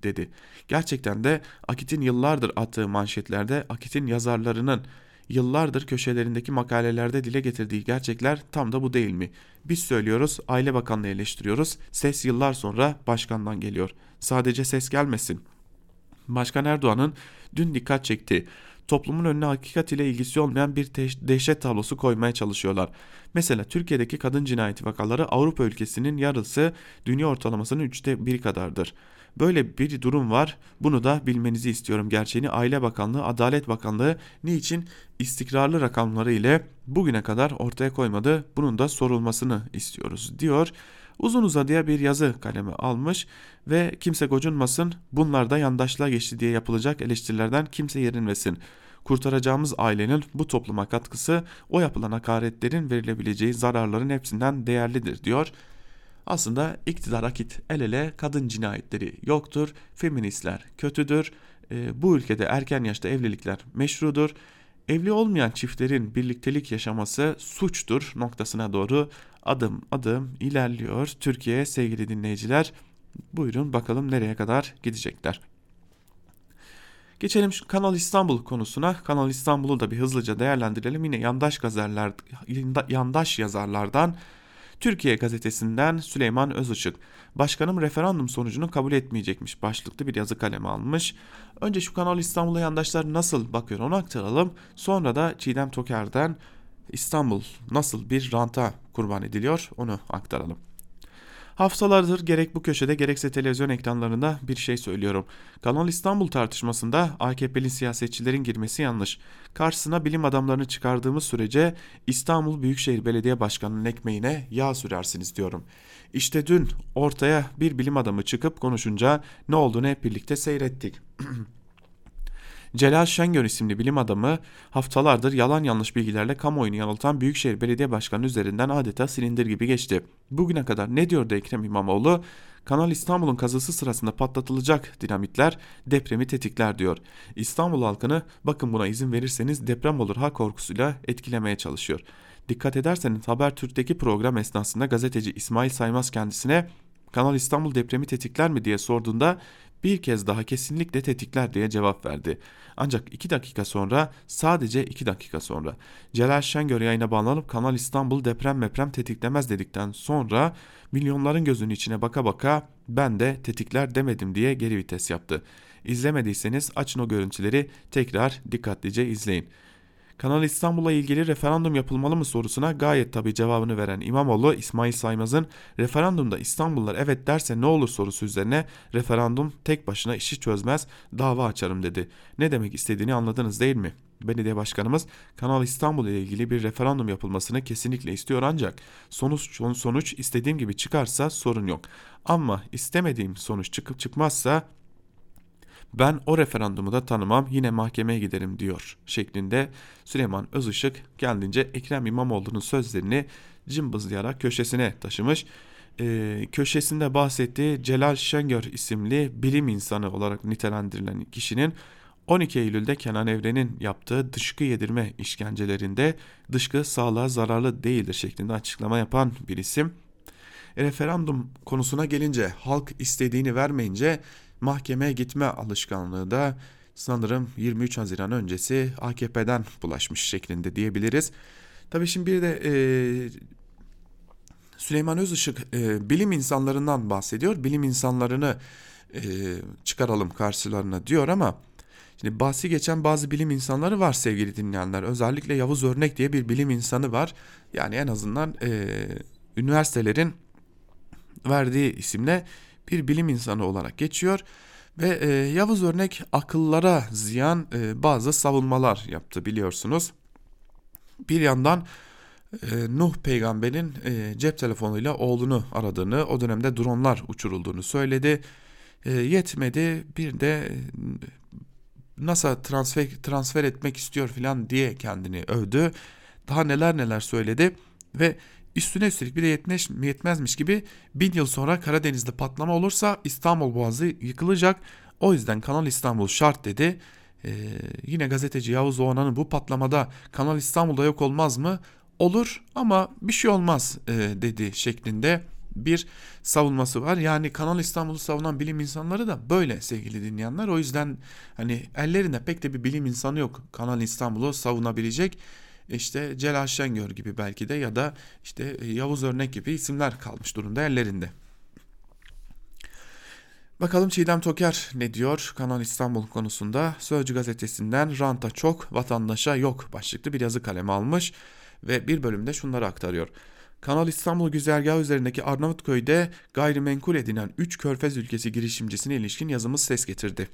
dedi. Gerçekten de Akit'in yıllardır attığı manşetlerde Akit'in yazarlarının yıllardır köşelerindeki makalelerde dile getirdiği gerçekler tam da bu değil mi? Biz söylüyoruz, Aile Bakanlığı eleştiriyoruz. Ses yıllar sonra başkandan geliyor. Sadece ses gelmesin. Başkan Erdoğan'ın dün dikkat çekti. Toplumun önüne hakikat ile ilgisi olmayan bir dehşet tablosu koymaya çalışıyorlar. Mesela Türkiye'deki kadın cinayeti vakaları Avrupa ülkesinin yarısı dünya ortalamasının üçte biri kadardır. Böyle bir durum var. Bunu da bilmenizi istiyorum. Gerçeğini Aile Bakanlığı, Adalet Bakanlığı niçin istikrarlı rakamları ile bugüne kadar ortaya koymadı? Bunun da sorulmasını istiyoruz diyor. Uzun uzadıya bir yazı kalemi almış ve kimse gocunmasın bunlar da yandaşlığa geçti diye yapılacak eleştirilerden kimse yerinmesin. Kurtaracağımız ailenin bu topluma katkısı o yapılan hakaretlerin verilebileceği zararların hepsinden değerlidir diyor. Aslında iktidar akit el ele kadın cinayetleri yoktur, feministler kötüdür, e, bu ülkede erken yaşta evlilikler meşrudur, evli olmayan çiftlerin birliktelik yaşaması suçtur noktasına doğru adım adım ilerliyor. Türkiye sevgili dinleyiciler buyurun bakalım nereye kadar gidecekler. Geçelim şu Kanal İstanbul konusuna. Kanal İstanbul'u da bir hızlıca değerlendirelim. Yine yandaş gazeteler, yandaş yazarlardan Türkiye gazetesinden Süleyman Özışık. Başkanım referandum sonucunu kabul etmeyecekmiş başlıklı bir yazı kalemi almış. Önce şu Kanal İstanbul'a yandaşlar nasıl bakıyor onu aktaralım. Sonra da Çiğdem Toker'den İstanbul nasıl bir ranta kurban ediliyor onu aktaralım. Haftalardır gerek bu köşede gerekse televizyon ekranlarında bir şey söylüyorum. Kanal İstanbul tartışmasında AKP'li siyasetçilerin girmesi yanlış. Karşısına bilim adamlarını çıkardığımız sürece İstanbul Büyükşehir Belediye Başkanı'nın ekmeğine yağ sürersiniz diyorum. İşte dün ortaya bir bilim adamı çıkıp konuşunca ne olduğunu hep birlikte seyrettik. Celal Şengör isimli bilim adamı haftalardır yalan yanlış bilgilerle kamuoyunu yanıltan Büyükşehir Belediye Başkanı üzerinden adeta silindir gibi geçti. Bugüne kadar ne diyordu Ekrem İmamoğlu? Kanal İstanbul'un kazısı sırasında patlatılacak dinamitler depremi tetikler diyor. İstanbul halkını bakın buna izin verirseniz deprem olur ha korkusuyla etkilemeye çalışıyor. Dikkat ederseniz Habertürk'teki program esnasında gazeteci İsmail Saymaz kendisine Kanal İstanbul depremi tetikler mi diye sorduğunda bir kez daha kesinlikle tetikler diye cevap verdi. Ancak 2 dakika sonra sadece 2 dakika sonra Celal Şengör yayına bağlanıp Kanal İstanbul deprem meprem tetiklemez dedikten sonra milyonların gözünün içine baka baka ben de tetikler demedim diye geri vites yaptı. İzlemediyseniz açın o görüntüleri tekrar dikkatlice izleyin. Kanal İstanbul'la ilgili referandum yapılmalı mı sorusuna gayet tabi cevabını veren İmamoğlu İsmail Saymaz'ın referandumda İstanbullular evet derse ne olur sorusu üzerine referandum tek başına işi çözmez dava açarım dedi. Ne demek istediğini anladınız değil mi? Belediye başkanımız Kanal İstanbul ile ilgili bir referandum yapılmasını kesinlikle istiyor ancak sonuç sonuç istediğim gibi çıkarsa sorun yok. Ama istemediğim sonuç çıkıp çıkmazsa ben o referandumu da tanımam yine mahkemeye giderim diyor şeklinde Süleyman Özışık kendince Ekrem İmamoğlu'nun sözlerini cımbızlayarak köşesine taşımış. Ee, köşesinde bahsettiği Celal Şengör isimli bilim insanı olarak nitelendirilen kişinin 12 Eylül'de Kenan Evren'in yaptığı dışkı yedirme işkencelerinde dışkı sağlığa zararlı değildir şeklinde açıklama yapan bir isim. Referandum konusuna gelince halk istediğini vermeyince mahkemeye gitme alışkanlığı da sanırım 23 Haziran öncesi AKP'den bulaşmış şeklinde diyebiliriz. Tabii şimdi bir de e, Süleyman Özışık e, bilim insanlarından bahsediyor. Bilim insanlarını e, çıkaralım karşılarına diyor ama şimdi bahsi geçen bazı bilim insanları var sevgili dinleyenler. Özellikle Yavuz Örnek diye bir bilim insanı var. Yani en azından e, üniversitelerin verdiği isimle bir bilim insanı olarak geçiyor. Ve e, Yavuz Örnek akıllara ziyan e, bazı savunmalar yaptı biliyorsunuz. Bir yandan e, Nuh peygamberin e, cep telefonuyla oğlunu aradığını, o dönemde dronlar uçurulduğunu söyledi. E, yetmedi bir de e, NASA transfer, transfer etmek istiyor filan diye kendini övdü. Daha neler neler söyledi ve üstüne üstelik bir de yetmez, yetmezmiş gibi bin yıl sonra Karadeniz'de patlama olursa İstanbul Boğazı yıkılacak. O yüzden Kanal İstanbul şart dedi. Ee, yine gazeteci Yavuz Oğan'ın bu patlamada Kanal İstanbul'da yok olmaz mı? Olur ama bir şey olmaz e, dedi şeklinde bir savunması var. Yani Kanal İstanbul'u savunan bilim insanları da böyle sevgili dinleyenler. O yüzden hani ellerinde pek de bir bilim insanı yok Kanal İstanbul'u savunabilecek. İşte Celal Şengör gibi belki de ya da işte Yavuz Örnek gibi isimler kalmış durumda ellerinde. Bakalım Çiğdem Toker ne diyor Kanal İstanbul konusunda? Sözcü gazetesinden ranta çok, vatandaşa yok başlıklı bir yazı kalemi almış ve bir bölümde şunları aktarıyor. Kanal İstanbul güzergahı üzerindeki Arnavutköy'de gayrimenkul edinen 3 körfez ülkesi girişimcisine ilişkin yazımız ses getirdi.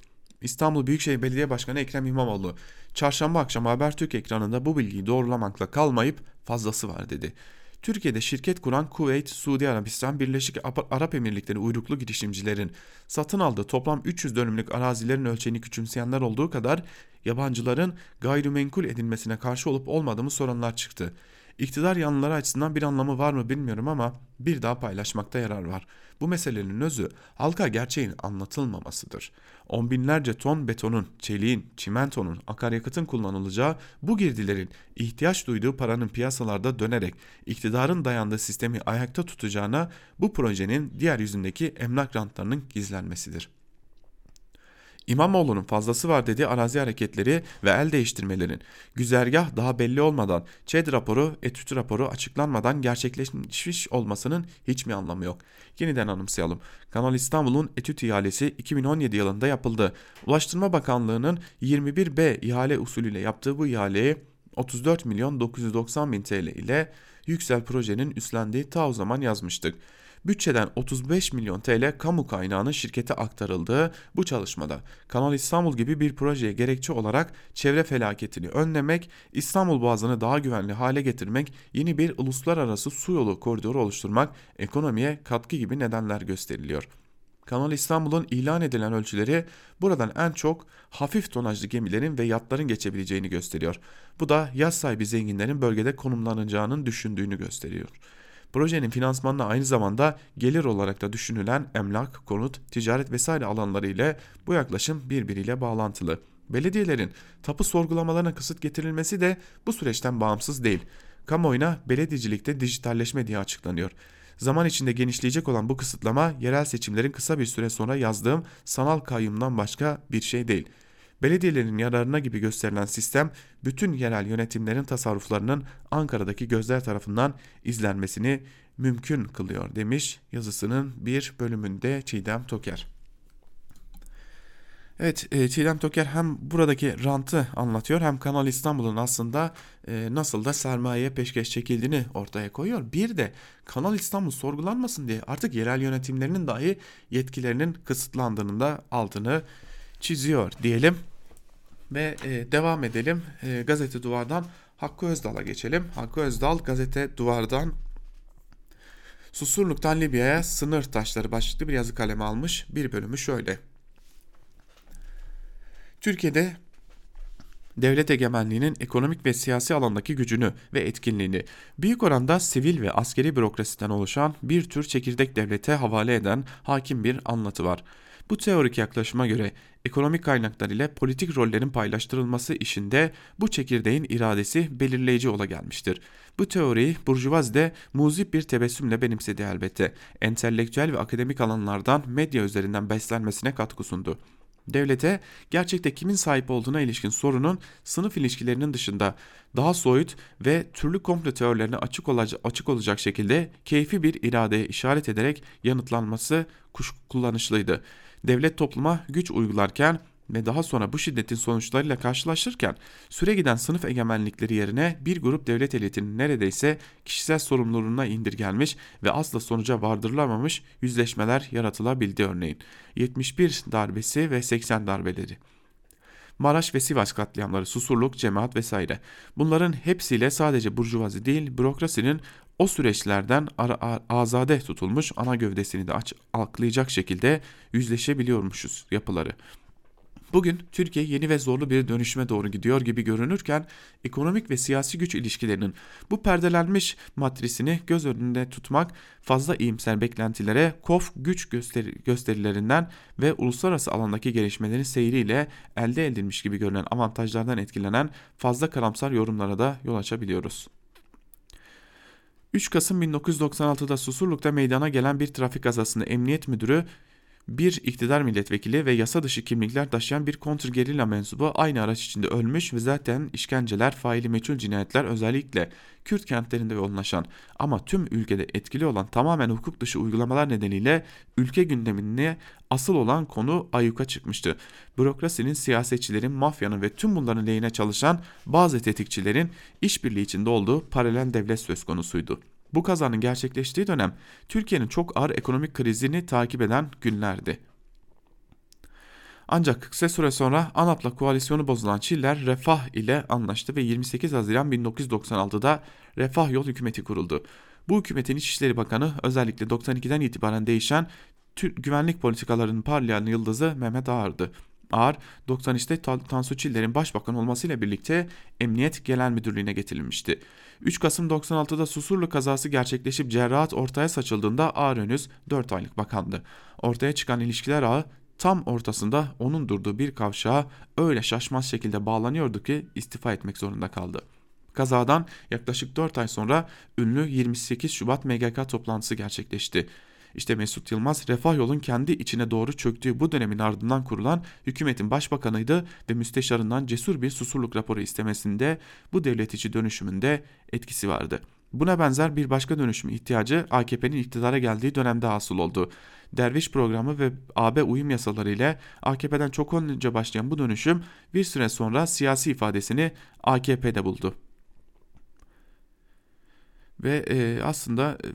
İstanbul Büyükşehir Belediye Başkanı Ekrem İmamoğlu, çarşamba akşam Habertürk ekranında bu bilgiyi doğrulamakla kalmayıp fazlası var dedi. Türkiye'de şirket kuran Kuveyt, Suudi Arabistan, Birleşik Arap Emirlikleri uyruklu girişimcilerin satın aldığı toplam 300 dönümlük arazilerin ölçeğini küçümseyenler olduğu kadar yabancıların gayrimenkul edilmesine karşı olup olmadığımı soranlar çıktı. İktidar yanlıları açısından bir anlamı var mı bilmiyorum ama bir daha paylaşmakta yarar var. Bu meselenin özü halka gerçeğin anlatılmamasıdır. On binlerce ton betonun, çeliğin, çimentonun, akaryakıtın kullanılacağı bu girdilerin ihtiyaç duyduğu paranın piyasalarda dönerek iktidarın dayandığı sistemi ayakta tutacağına bu projenin diğer yüzündeki emlak rantlarının gizlenmesidir.'' İmamoğlu'nun fazlası var dediği arazi hareketleri ve el değiştirmelerin güzergah daha belli olmadan ÇED raporu, etüt raporu açıklanmadan gerçekleşmiş olmasının hiç mi anlamı yok? Yeniden anımsayalım. Kanal İstanbul'un etüt ihalesi 2017 yılında yapıldı. Ulaştırma Bakanlığı'nın 21B ihale usulüyle yaptığı bu ihaleye 34 milyon 990 bin TL ile Yüksel projenin üstlendiği ta o zaman yazmıştık. Bütçeden 35 milyon TL kamu kaynağının şirkete aktarıldığı bu çalışmada Kanal İstanbul gibi bir projeye gerekçe olarak çevre felaketini önlemek, İstanbul Boğazı'nı daha güvenli hale getirmek, yeni bir uluslararası su yolu koridoru oluşturmak, ekonomiye katkı gibi nedenler gösteriliyor. Kanal İstanbul'un ilan edilen ölçüleri buradan en çok hafif tonajlı gemilerin ve yatların geçebileceğini gösteriyor. Bu da yaz sahibi zenginlerin bölgede konumlanacağının düşündüğünü gösteriyor. Projenin finansmanına aynı zamanda gelir olarak da düşünülen emlak, konut, ticaret vesaire alanları ile bu yaklaşım birbiriyle bağlantılı. Belediyelerin tapu sorgulamalarına kısıt getirilmesi de bu süreçten bağımsız değil. Kamuoyuna belediyecilikte dijitalleşme diye açıklanıyor. Zaman içinde genişleyecek olan bu kısıtlama yerel seçimlerin kısa bir süre sonra yazdığım sanal kayyumdan başka bir şey değil.'' Belediyelerin yararına gibi gösterilen sistem bütün yerel yönetimlerin tasarruflarının Ankara'daki gözler tarafından izlenmesini mümkün kılıyor demiş yazısının bir bölümünde Çiğdem Toker. Evet e, Çiğdem Toker hem buradaki rantı anlatıyor hem Kanal İstanbul'un aslında e, nasıl da sermayeye peşkeş çekildiğini ortaya koyuyor. Bir de Kanal İstanbul sorgulanmasın diye artık yerel yönetimlerinin dahi yetkilerinin kısıtlandığının da altını çiziyor diyelim. Ve e, devam edelim. E, gazete Duvar'dan Hakkı Özdal'a geçelim. Hakkı Özdal gazete Duvar'dan Susurluk'tan Libya'ya sınır taşları başlıklı bir yazı kalemi almış. Bir bölümü şöyle. Türkiye'de devlet egemenliğinin ekonomik ve siyasi alandaki gücünü ve etkinliğini büyük oranda sivil ve askeri bürokrasiden oluşan bir tür çekirdek devlete havale eden hakim bir anlatı var. Bu teorik yaklaşıma göre ekonomik kaynaklar ile politik rollerin paylaştırılması işinde bu çekirdeğin iradesi belirleyici ola gelmiştir. Bu teoriyi Burjuvazi de muzip bir tebessümle benimsedi elbette. Entelektüel ve akademik alanlardan medya üzerinden beslenmesine katkı sundu. Devlete gerçekte kimin sahip olduğuna ilişkin sorunun sınıf ilişkilerinin dışında daha soyut ve türlü komplo teorilerine açık olacak, açık olacak şekilde keyfi bir iradeye işaret ederek yanıtlanması kullanışlıydı. Devlet topluma güç uygularken ve daha sonra bu şiddetin sonuçlarıyla karşılaşırken süre giden sınıf egemenlikleri yerine bir grup devlet elitinin neredeyse kişisel sorumluluğuna indirgenmiş ve asla sonuca vardırılamamış yüzleşmeler yaratılabildi örneğin. 71 darbesi ve 80 darbeleri. Maraş ve Sivas katliamları, susurluk, cemaat vesaire. Bunların hepsiyle sadece burjuvazi değil, bürokrasinin o süreçlerden azade tutulmuş ana gövdesini de aç, algılayacak şekilde yüzleşebiliyormuşuz yapıları. Bugün Türkiye yeni ve zorlu bir dönüşüme doğru gidiyor gibi görünürken ekonomik ve siyasi güç ilişkilerinin bu perdelenmiş matrisini göz önünde tutmak fazla iyimser beklentilere kof güç gösteri gösterilerinden ve uluslararası alandaki gelişmelerin seyriyle elde edilmiş gibi görünen avantajlardan etkilenen fazla karamsar yorumlara da yol açabiliyoruz. 3 Kasım 1996'da Susurluk'ta meydana gelen bir trafik kazasında emniyet müdürü bir iktidar milletvekili ve yasa dışı kimlikler taşıyan bir kontrgerilla mensubu aynı araç içinde ölmüş ve zaten işkenceler, faili meçhul cinayetler özellikle Kürt kentlerinde yoğunlaşan ama tüm ülkede etkili olan tamamen hukuk dışı uygulamalar nedeniyle ülke gündemine asıl olan konu ayyuka çıkmıştı. Bürokrasinin, siyasetçilerin, mafyanın ve tüm bunların lehine çalışan bazı tetikçilerin işbirliği içinde olduğu paralel devlet söz konusuydu. Bu kazanın gerçekleştiği dönem Türkiye'nin çok ağır ekonomik krizini takip eden günlerdi. Ancak kısa süre sonra ANAP'la koalisyonu bozulan Çiller Refah ile anlaştı ve 28 Haziran 1996'da Refah Yol Hükümeti kuruldu. Bu hükümetin İçişleri Bakanı özellikle 92'den itibaren değişen Türk güvenlik politikalarının parlayan yıldızı Mehmet Ağar'dı. Ağar 93'te Tansu Çiller'in başbakan olmasıyla birlikte Emniyet Genel Müdürlüğü'ne getirilmişti. 3 Kasım 96'da Susurlu kazası gerçekleşip cerrahat ortaya saçıldığında Ağar henüz 4 aylık bakandı. Ortaya çıkan ilişkiler ağı tam ortasında onun durduğu bir kavşağa öyle şaşmaz şekilde bağlanıyordu ki istifa etmek zorunda kaldı. Kazadan yaklaşık 4 ay sonra ünlü 28 Şubat MGK toplantısı gerçekleşti. İşte Mesut Yılmaz Refah Yol'un kendi içine doğru çöktüğü bu dönemin ardından kurulan hükümetin başbakanıydı ve müsteşarından cesur bir susurluk raporu istemesinde bu devlet içi dönüşümünde etkisi vardı. Buna benzer bir başka dönüşüm ihtiyacı AKP'nin iktidara geldiği dönemde hasıl oldu. Derviş programı ve AB uyum yasaları ile AKP'den çok önce başlayan bu dönüşüm bir süre sonra siyasi ifadesini AKP'de buldu ve e, aslında e,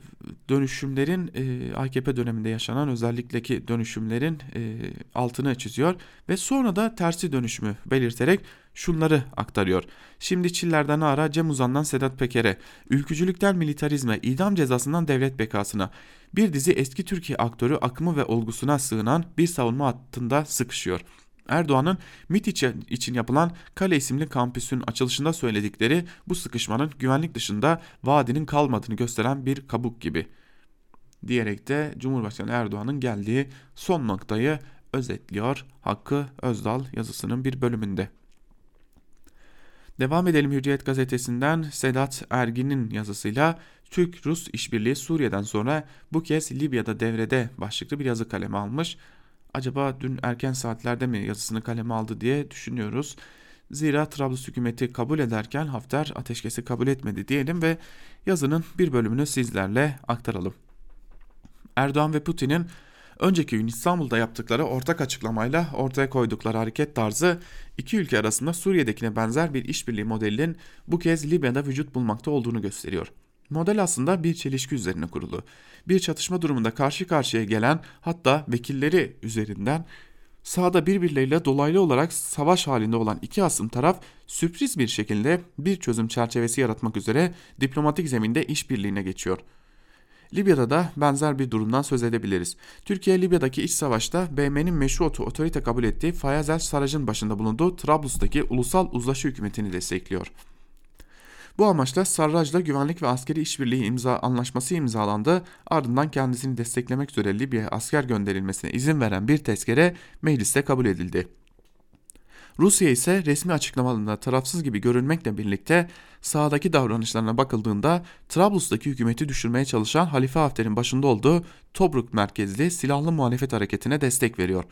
dönüşümlerin e, AKP döneminde yaşanan özellikle ki dönüşümlerin e, altını çiziyor ve sonra da tersi dönüşümü belirterek şunları aktarıyor. Şimdi Çiller'den Ara, Cem Uzan'dan Sedat Peker'e, ülkücülükten militarizme, idam cezasından devlet bekasına bir dizi eski Türkiye aktörü akımı ve olgusuna sığınan bir savunma hattında sıkışıyor.'' Erdoğan'ın MIT için yapılan Kale isimli kampüsün açılışında söyledikleri bu sıkışmanın güvenlik dışında vaadinin kalmadığını gösteren bir kabuk gibi diyerek de Cumhurbaşkanı Erdoğan'ın geldiği son noktayı özetliyor Hakkı Özdal yazısının bir bölümünde. Devam edelim Hürriyet gazetesinden Sedat Ergin'in yazısıyla Türk-Rus işbirliği Suriye'den sonra bu kez Libya'da devrede başlıklı bir yazı kaleme almış acaba dün erken saatlerde mi yazısını kaleme aldı diye düşünüyoruz. Zira Trablus hükümeti kabul ederken Hafter ateşkesi kabul etmedi diyelim ve yazının bir bölümünü sizlerle aktaralım. Erdoğan ve Putin'in önceki gün İstanbul'da yaptıkları ortak açıklamayla ortaya koydukları hareket tarzı iki ülke arasında Suriye'dekine benzer bir işbirliği modelinin bu kez Libya'da vücut bulmakta olduğunu gösteriyor. Model aslında bir çelişki üzerine kurulu. Bir çatışma durumunda karşı karşıya gelen hatta vekilleri üzerinden sahada birbirleriyle dolaylı olarak savaş halinde olan iki asım taraf sürpriz bir şekilde bir çözüm çerçevesi yaratmak üzere diplomatik zeminde işbirliğine geçiyor. Libya'da da benzer bir durumdan söz edebiliriz. Türkiye Libya'daki iç savaşta BM'nin meşru otorite kabul ettiği Fayazel Saraj'ın başında bulunduğu Trablus'taki ulusal uzlaşı hükümetini destekliyor. Bu amaçla Sarraj'la güvenlik ve askeri işbirliği imza anlaşması imzalandı. Ardından kendisini desteklemek üzere Libya'ya asker gönderilmesine izin veren bir tezkere mecliste kabul edildi. Rusya ise resmi açıklamalarında tarafsız gibi görünmekle birlikte sahadaki davranışlarına bakıldığında Trablus'taki hükümeti düşürmeye çalışan Halife Hafter'in başında olduğu Tobruk merkezli silahlı muhalefet hareketine destek veriyor.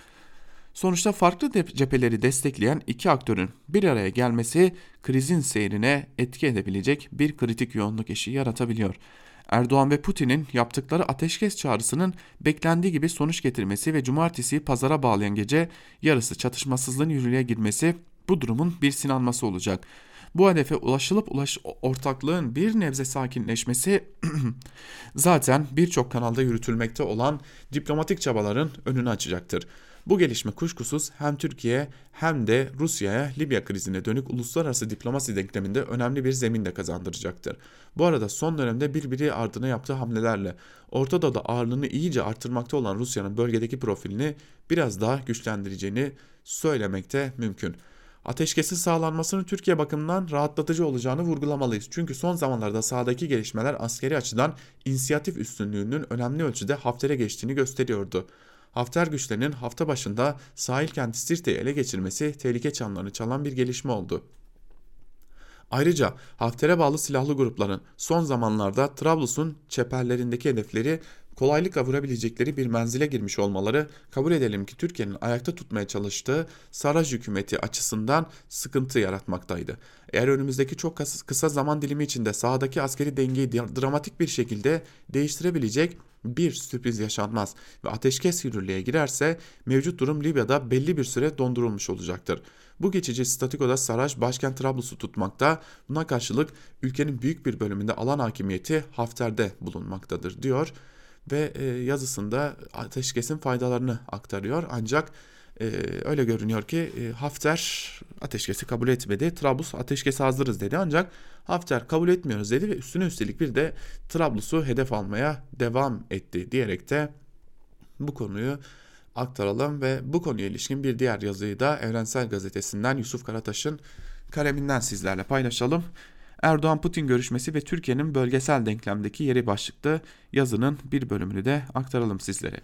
Sonuçta farklı cepheleri destekleyen iki aktörün bir araya gelmesi krizin seyrine etki edebilecek bir kritik yoğunluk eşiği yaratabiliyor. Erdoğan ve Putin'in yaptıkları ateşkes çağrısının beklendiği gibi sonuç getirmesi ve cumartesi pazara bağlayan gece yarısı çatışmasızlığın yürürlüğe girmesi bu durumun bir sinanması olacak. Bu hedefe ulaşılıp ulaş ortaklığın bir nebze sakinleşmesi zaten birçok kanalda yürütülmekte olan diplomatik çabaların önünü açacaktır. Bu gelişme kuşkusuz hem Türkiye hem de Rusya'ya Libya krizine dönük uluslararası diplomasi denkleminde önemli bir zemin de kazandıracaktır. Bu arada son dönemde birbiri ardına yaptığı hamlelerle Orta Doğu'da ağırlığını iyice artırmakta olan Rusya'nın bölgedeki profilini biraz daha güçlendireceğini söylemekte mümkün. Ateşkesin sağlanmasının Türkiye bakımından rahatlatıcı olacağını vurgulamalıyız. Çünkü son zamanlarda sahadaki gelişmeler askeri açıdan inisiyatif üstünlüğünün önemli ölçüde Hafter'e geçtiğini gösteriyordu. Hafter güçlerinin hafta başında sahil kenti Sirte'yi ele geçirmesi tehlike çanlarını çalan bir gelişme oldu. Ayrıca Hafter'e bağlı silahlı grupların son zamanlarda Trablus'un çeperlerindeki hedefleri kolaylıkla vurabilecekleri bir menzile girmiş olmaları kabul edelim ki Türkiye'nin ayakta tutmaya çalıştığı Saraj hükümeti açısından sıkıntı yaratmaktaydı. Eğer önümüzdeki çok kısa zaman dilimi içinde sahadaki askeri dengeyi dramatik bir şekilde değiştirebilecek bir sürpriz yaşanmaz ve ateşkes yürürlüğe girerse mevcut durum Libya'da belli bir süre dondurulmuş olacaktır. Bu geçici statikoda Saraj başkent Trablus'u tutmakta, buna karşılık ülkenin büyük bir bölümünde alan hakimiyeti Hafter'de bulunmaktadır diyor ve e, yazısında ateşkesin faydalarını aktarıyor. Ancak e, öyle görünüyor ki e, Hafter ateşkesi kabul etmedi. Trablus ateşkesi hazırız dedi ancak Hafter kabul etmiyoruz dedi ve üstüne üstelik bir de Trablus'u hedef almaya devam etti diyerek de bu konuyu aktaralım ve bu konuya ilişkin bir diğer yazıyı da Evrensel Gazetesi'nden Yusuf Karataş'ın kaleminden sizlerle paylaşalım. Erdoğan-Putin görüşmesi ve Türkiye'nin bölgesel denklemdeki yeri başlıklı yazının bir bölümünü de aktaralım sizlere.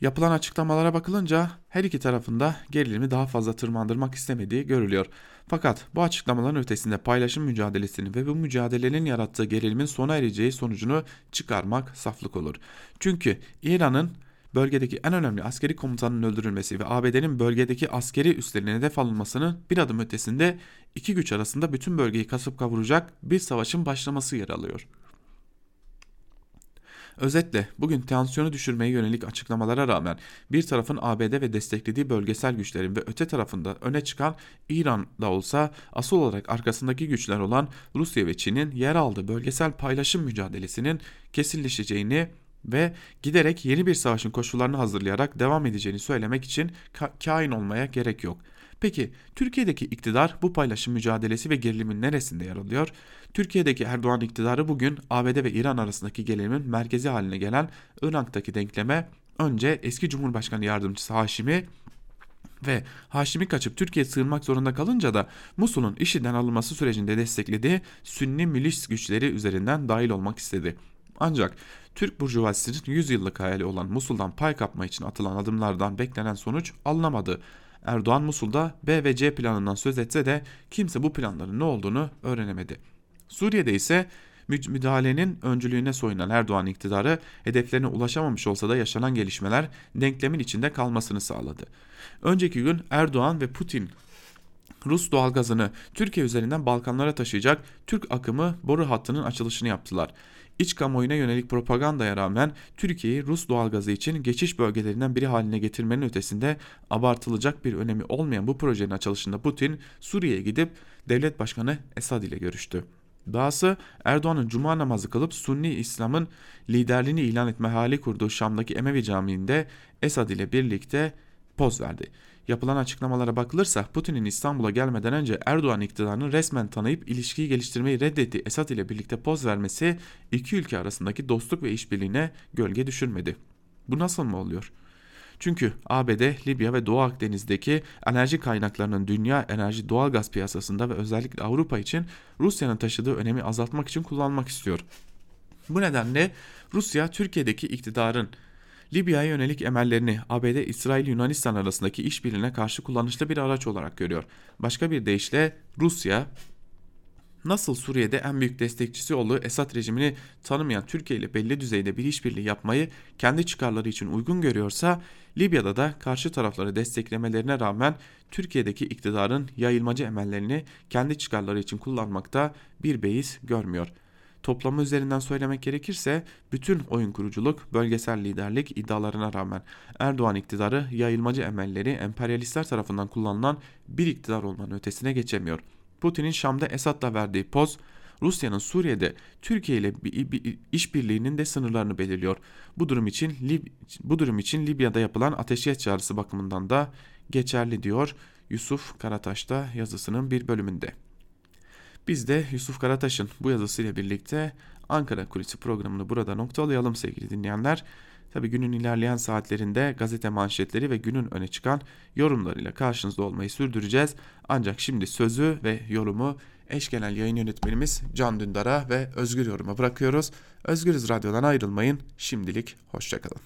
Yapılan açıklamalara bakılınca her iki tarafında gerilimi daha fazla tırmandırmak istemediği görülüyor. Fakat bu açıklamaların ötesinde paylaşım mücadelesini ve bu mücadelenin yarattığı gerilimin sona ereceği sonucunu çıkarmak saflık olur. Çünkü İran'ın bölgedeki en önemli askeri komutanın öldürülmesi ve ABD'nin bölgedeki askeri üslerine hedef alınmasının bir adım ötesinde iki güç arasında bütün bölgeyi kasıp kavuracak bir savaşın başlaması yer alıyor. Özetle bugün tansiyonu düşürmeye yönelik açıklamalara rağmen bir tarafın ABD ve desteklediği bölgesel güçlerin ve öte tarafında öne çıkan İran'da olsa asıl olarak arkasındaki güçler olan Rusya ve Çin'in yer aldığı bölgesel paylaşım mücadelesinin kesinleşeceğini ve giderek yeni bir savaşın koşullarını hazırlayarak devam edeceğini söylemek için ka kain olmaya gerek yok. Peki Türkiye'deki iktidar bu paylaşım mücadelesi ve gerilimin neresinde yer alıyor? Türkiye'deki Erdoğan iktidarı bugün ABD ve İran arasındaki gerilimin merkezi haline gelen Irak'taki denkleme önce eski Cumhurbaşkanı Yardımcısı Haşimi ve Haşimi kaçıp Türkiye'ye sığınmak zorunda kalınca da Musul'un işinden alınması sürecinde desteklediği Sünni milis güçleri üzerinden dahil olmak istedi. Ancak Türk Burjuvazisi'nin 100 yıllık hayali olan Musul'dan pay kapma için atılan adımlardan beklenen sonuç alınamadı. Erdoğan Musul'da B ve C planından söz etse de kimse bu planların ne olduğunu öğrenemedi. Suriye'de ise müdahalenin öncülüğüne soyunan Erdoğan iktidarı hedeflerine ulaşamamış olsa da yaşanan gelişmeler denklemin içinde kalmasını sağladı. Önceki gün Erdoğan ve Putin Rus doğalgazını Türkiye üzerinden Balkanlara taşıyacak Türk akımı boru hattının açılışını yaptılar. İç kamuoyuna yönelik propagandaya rağmen Türkiye'yi Rus doğalgazı için geçiş bölgelerinden biri haline getirmenin ötesinde abartılacak bir önemi olmayan bu projenin açılışında Putin Suriye'ye gidip devlet başkanı Esad ile görüştü. Dahası Erdoğan'ın cuma namazı kılıp Sunni İslam'ın liderliğini ilan etme hali kurduğu Şam'daki Emevi Camii'nde Esad ile birlikte poz verdi. Yapılan açıklamalara bakılırsa Putin'in İstanbul'a gelmeden önce Erdoğan iktidarını resmen tanıyıp ilişkiyi geliştirmeyi reddetti. Esad ile birlikte poz vermesi iki ülke arasındaki dostluk ve işbirliğine gölge düşürmedi. Bu nasıl mı oluyor? Çünkü ABD, Libya ve Doğu Akdeniz'deki enerji kaynaklarının dünya enerji doğal gaz piyasasında ve özellikle Avrupa için Rusya'nın taşıdığı önemi azaltmak için kullanmak istiyor. Bu nedenle Rusya Türkiye'deki iktidarın Libya'ya yönelik emellerini ABD, İsrail, Yunanistan arasındaki işbirliğine karşı kullanışlı bir araç olarak görüyor. Başka bir deyişle Rusya nasıl Suriye'de en büyük destekçisi olduğu Esad rejimini tanımayan Türkiye ile belli düzeyde bir işbirliği yapmayı kendi çıkarları için uygun görüyorsa Libya'da da karşı tarafları desteklemelerine rağmen Türkiye'deki iktidarın yayılmacı emellerini kendi çıkarları için kullanmakta bir beis görmüyor. Toplama üzerinden söylemek gerekirse bütün oyun kuruculuk, bölgesel liderlik iddialarına rağmen Erdoğan iktidarı yayılmacı emelleri emperyalistler tarafından kullanılan bir iktidar olmanın ötesine geçemiyor. Putin'in Şam'da Esad'la verdiği poz, Rusya'nın Suriye'de Türkiye ile işbirliğinin de sınırlarını belirliyor. Bu durum için Lib bu durum için Libya'da yapılan ateşkes çağrısı bakımından da geçerli diyor Yusuf Karataş'ta yazısının bir bölümünde. Biz de Yusuf Karataş'ın bu yazısıyla birlikte Ankara Kulisi programını burada noktalayalım sevgili dinleyenler. Tabi günün ilerleyen saatlerinde gazete manşetleri ve günün öne çıkan yorumlarıyla karşınızda olmayı sürdüreceğiz. Ancak şimdi sözü ve yorumu eş genel yayın yönetmenimiz Can Dündar'a ve Özgür Yorum'a bırakıyoruz. Özgürüz Radyo'dan ayrılmayın. Şimdilik hoşçakalın.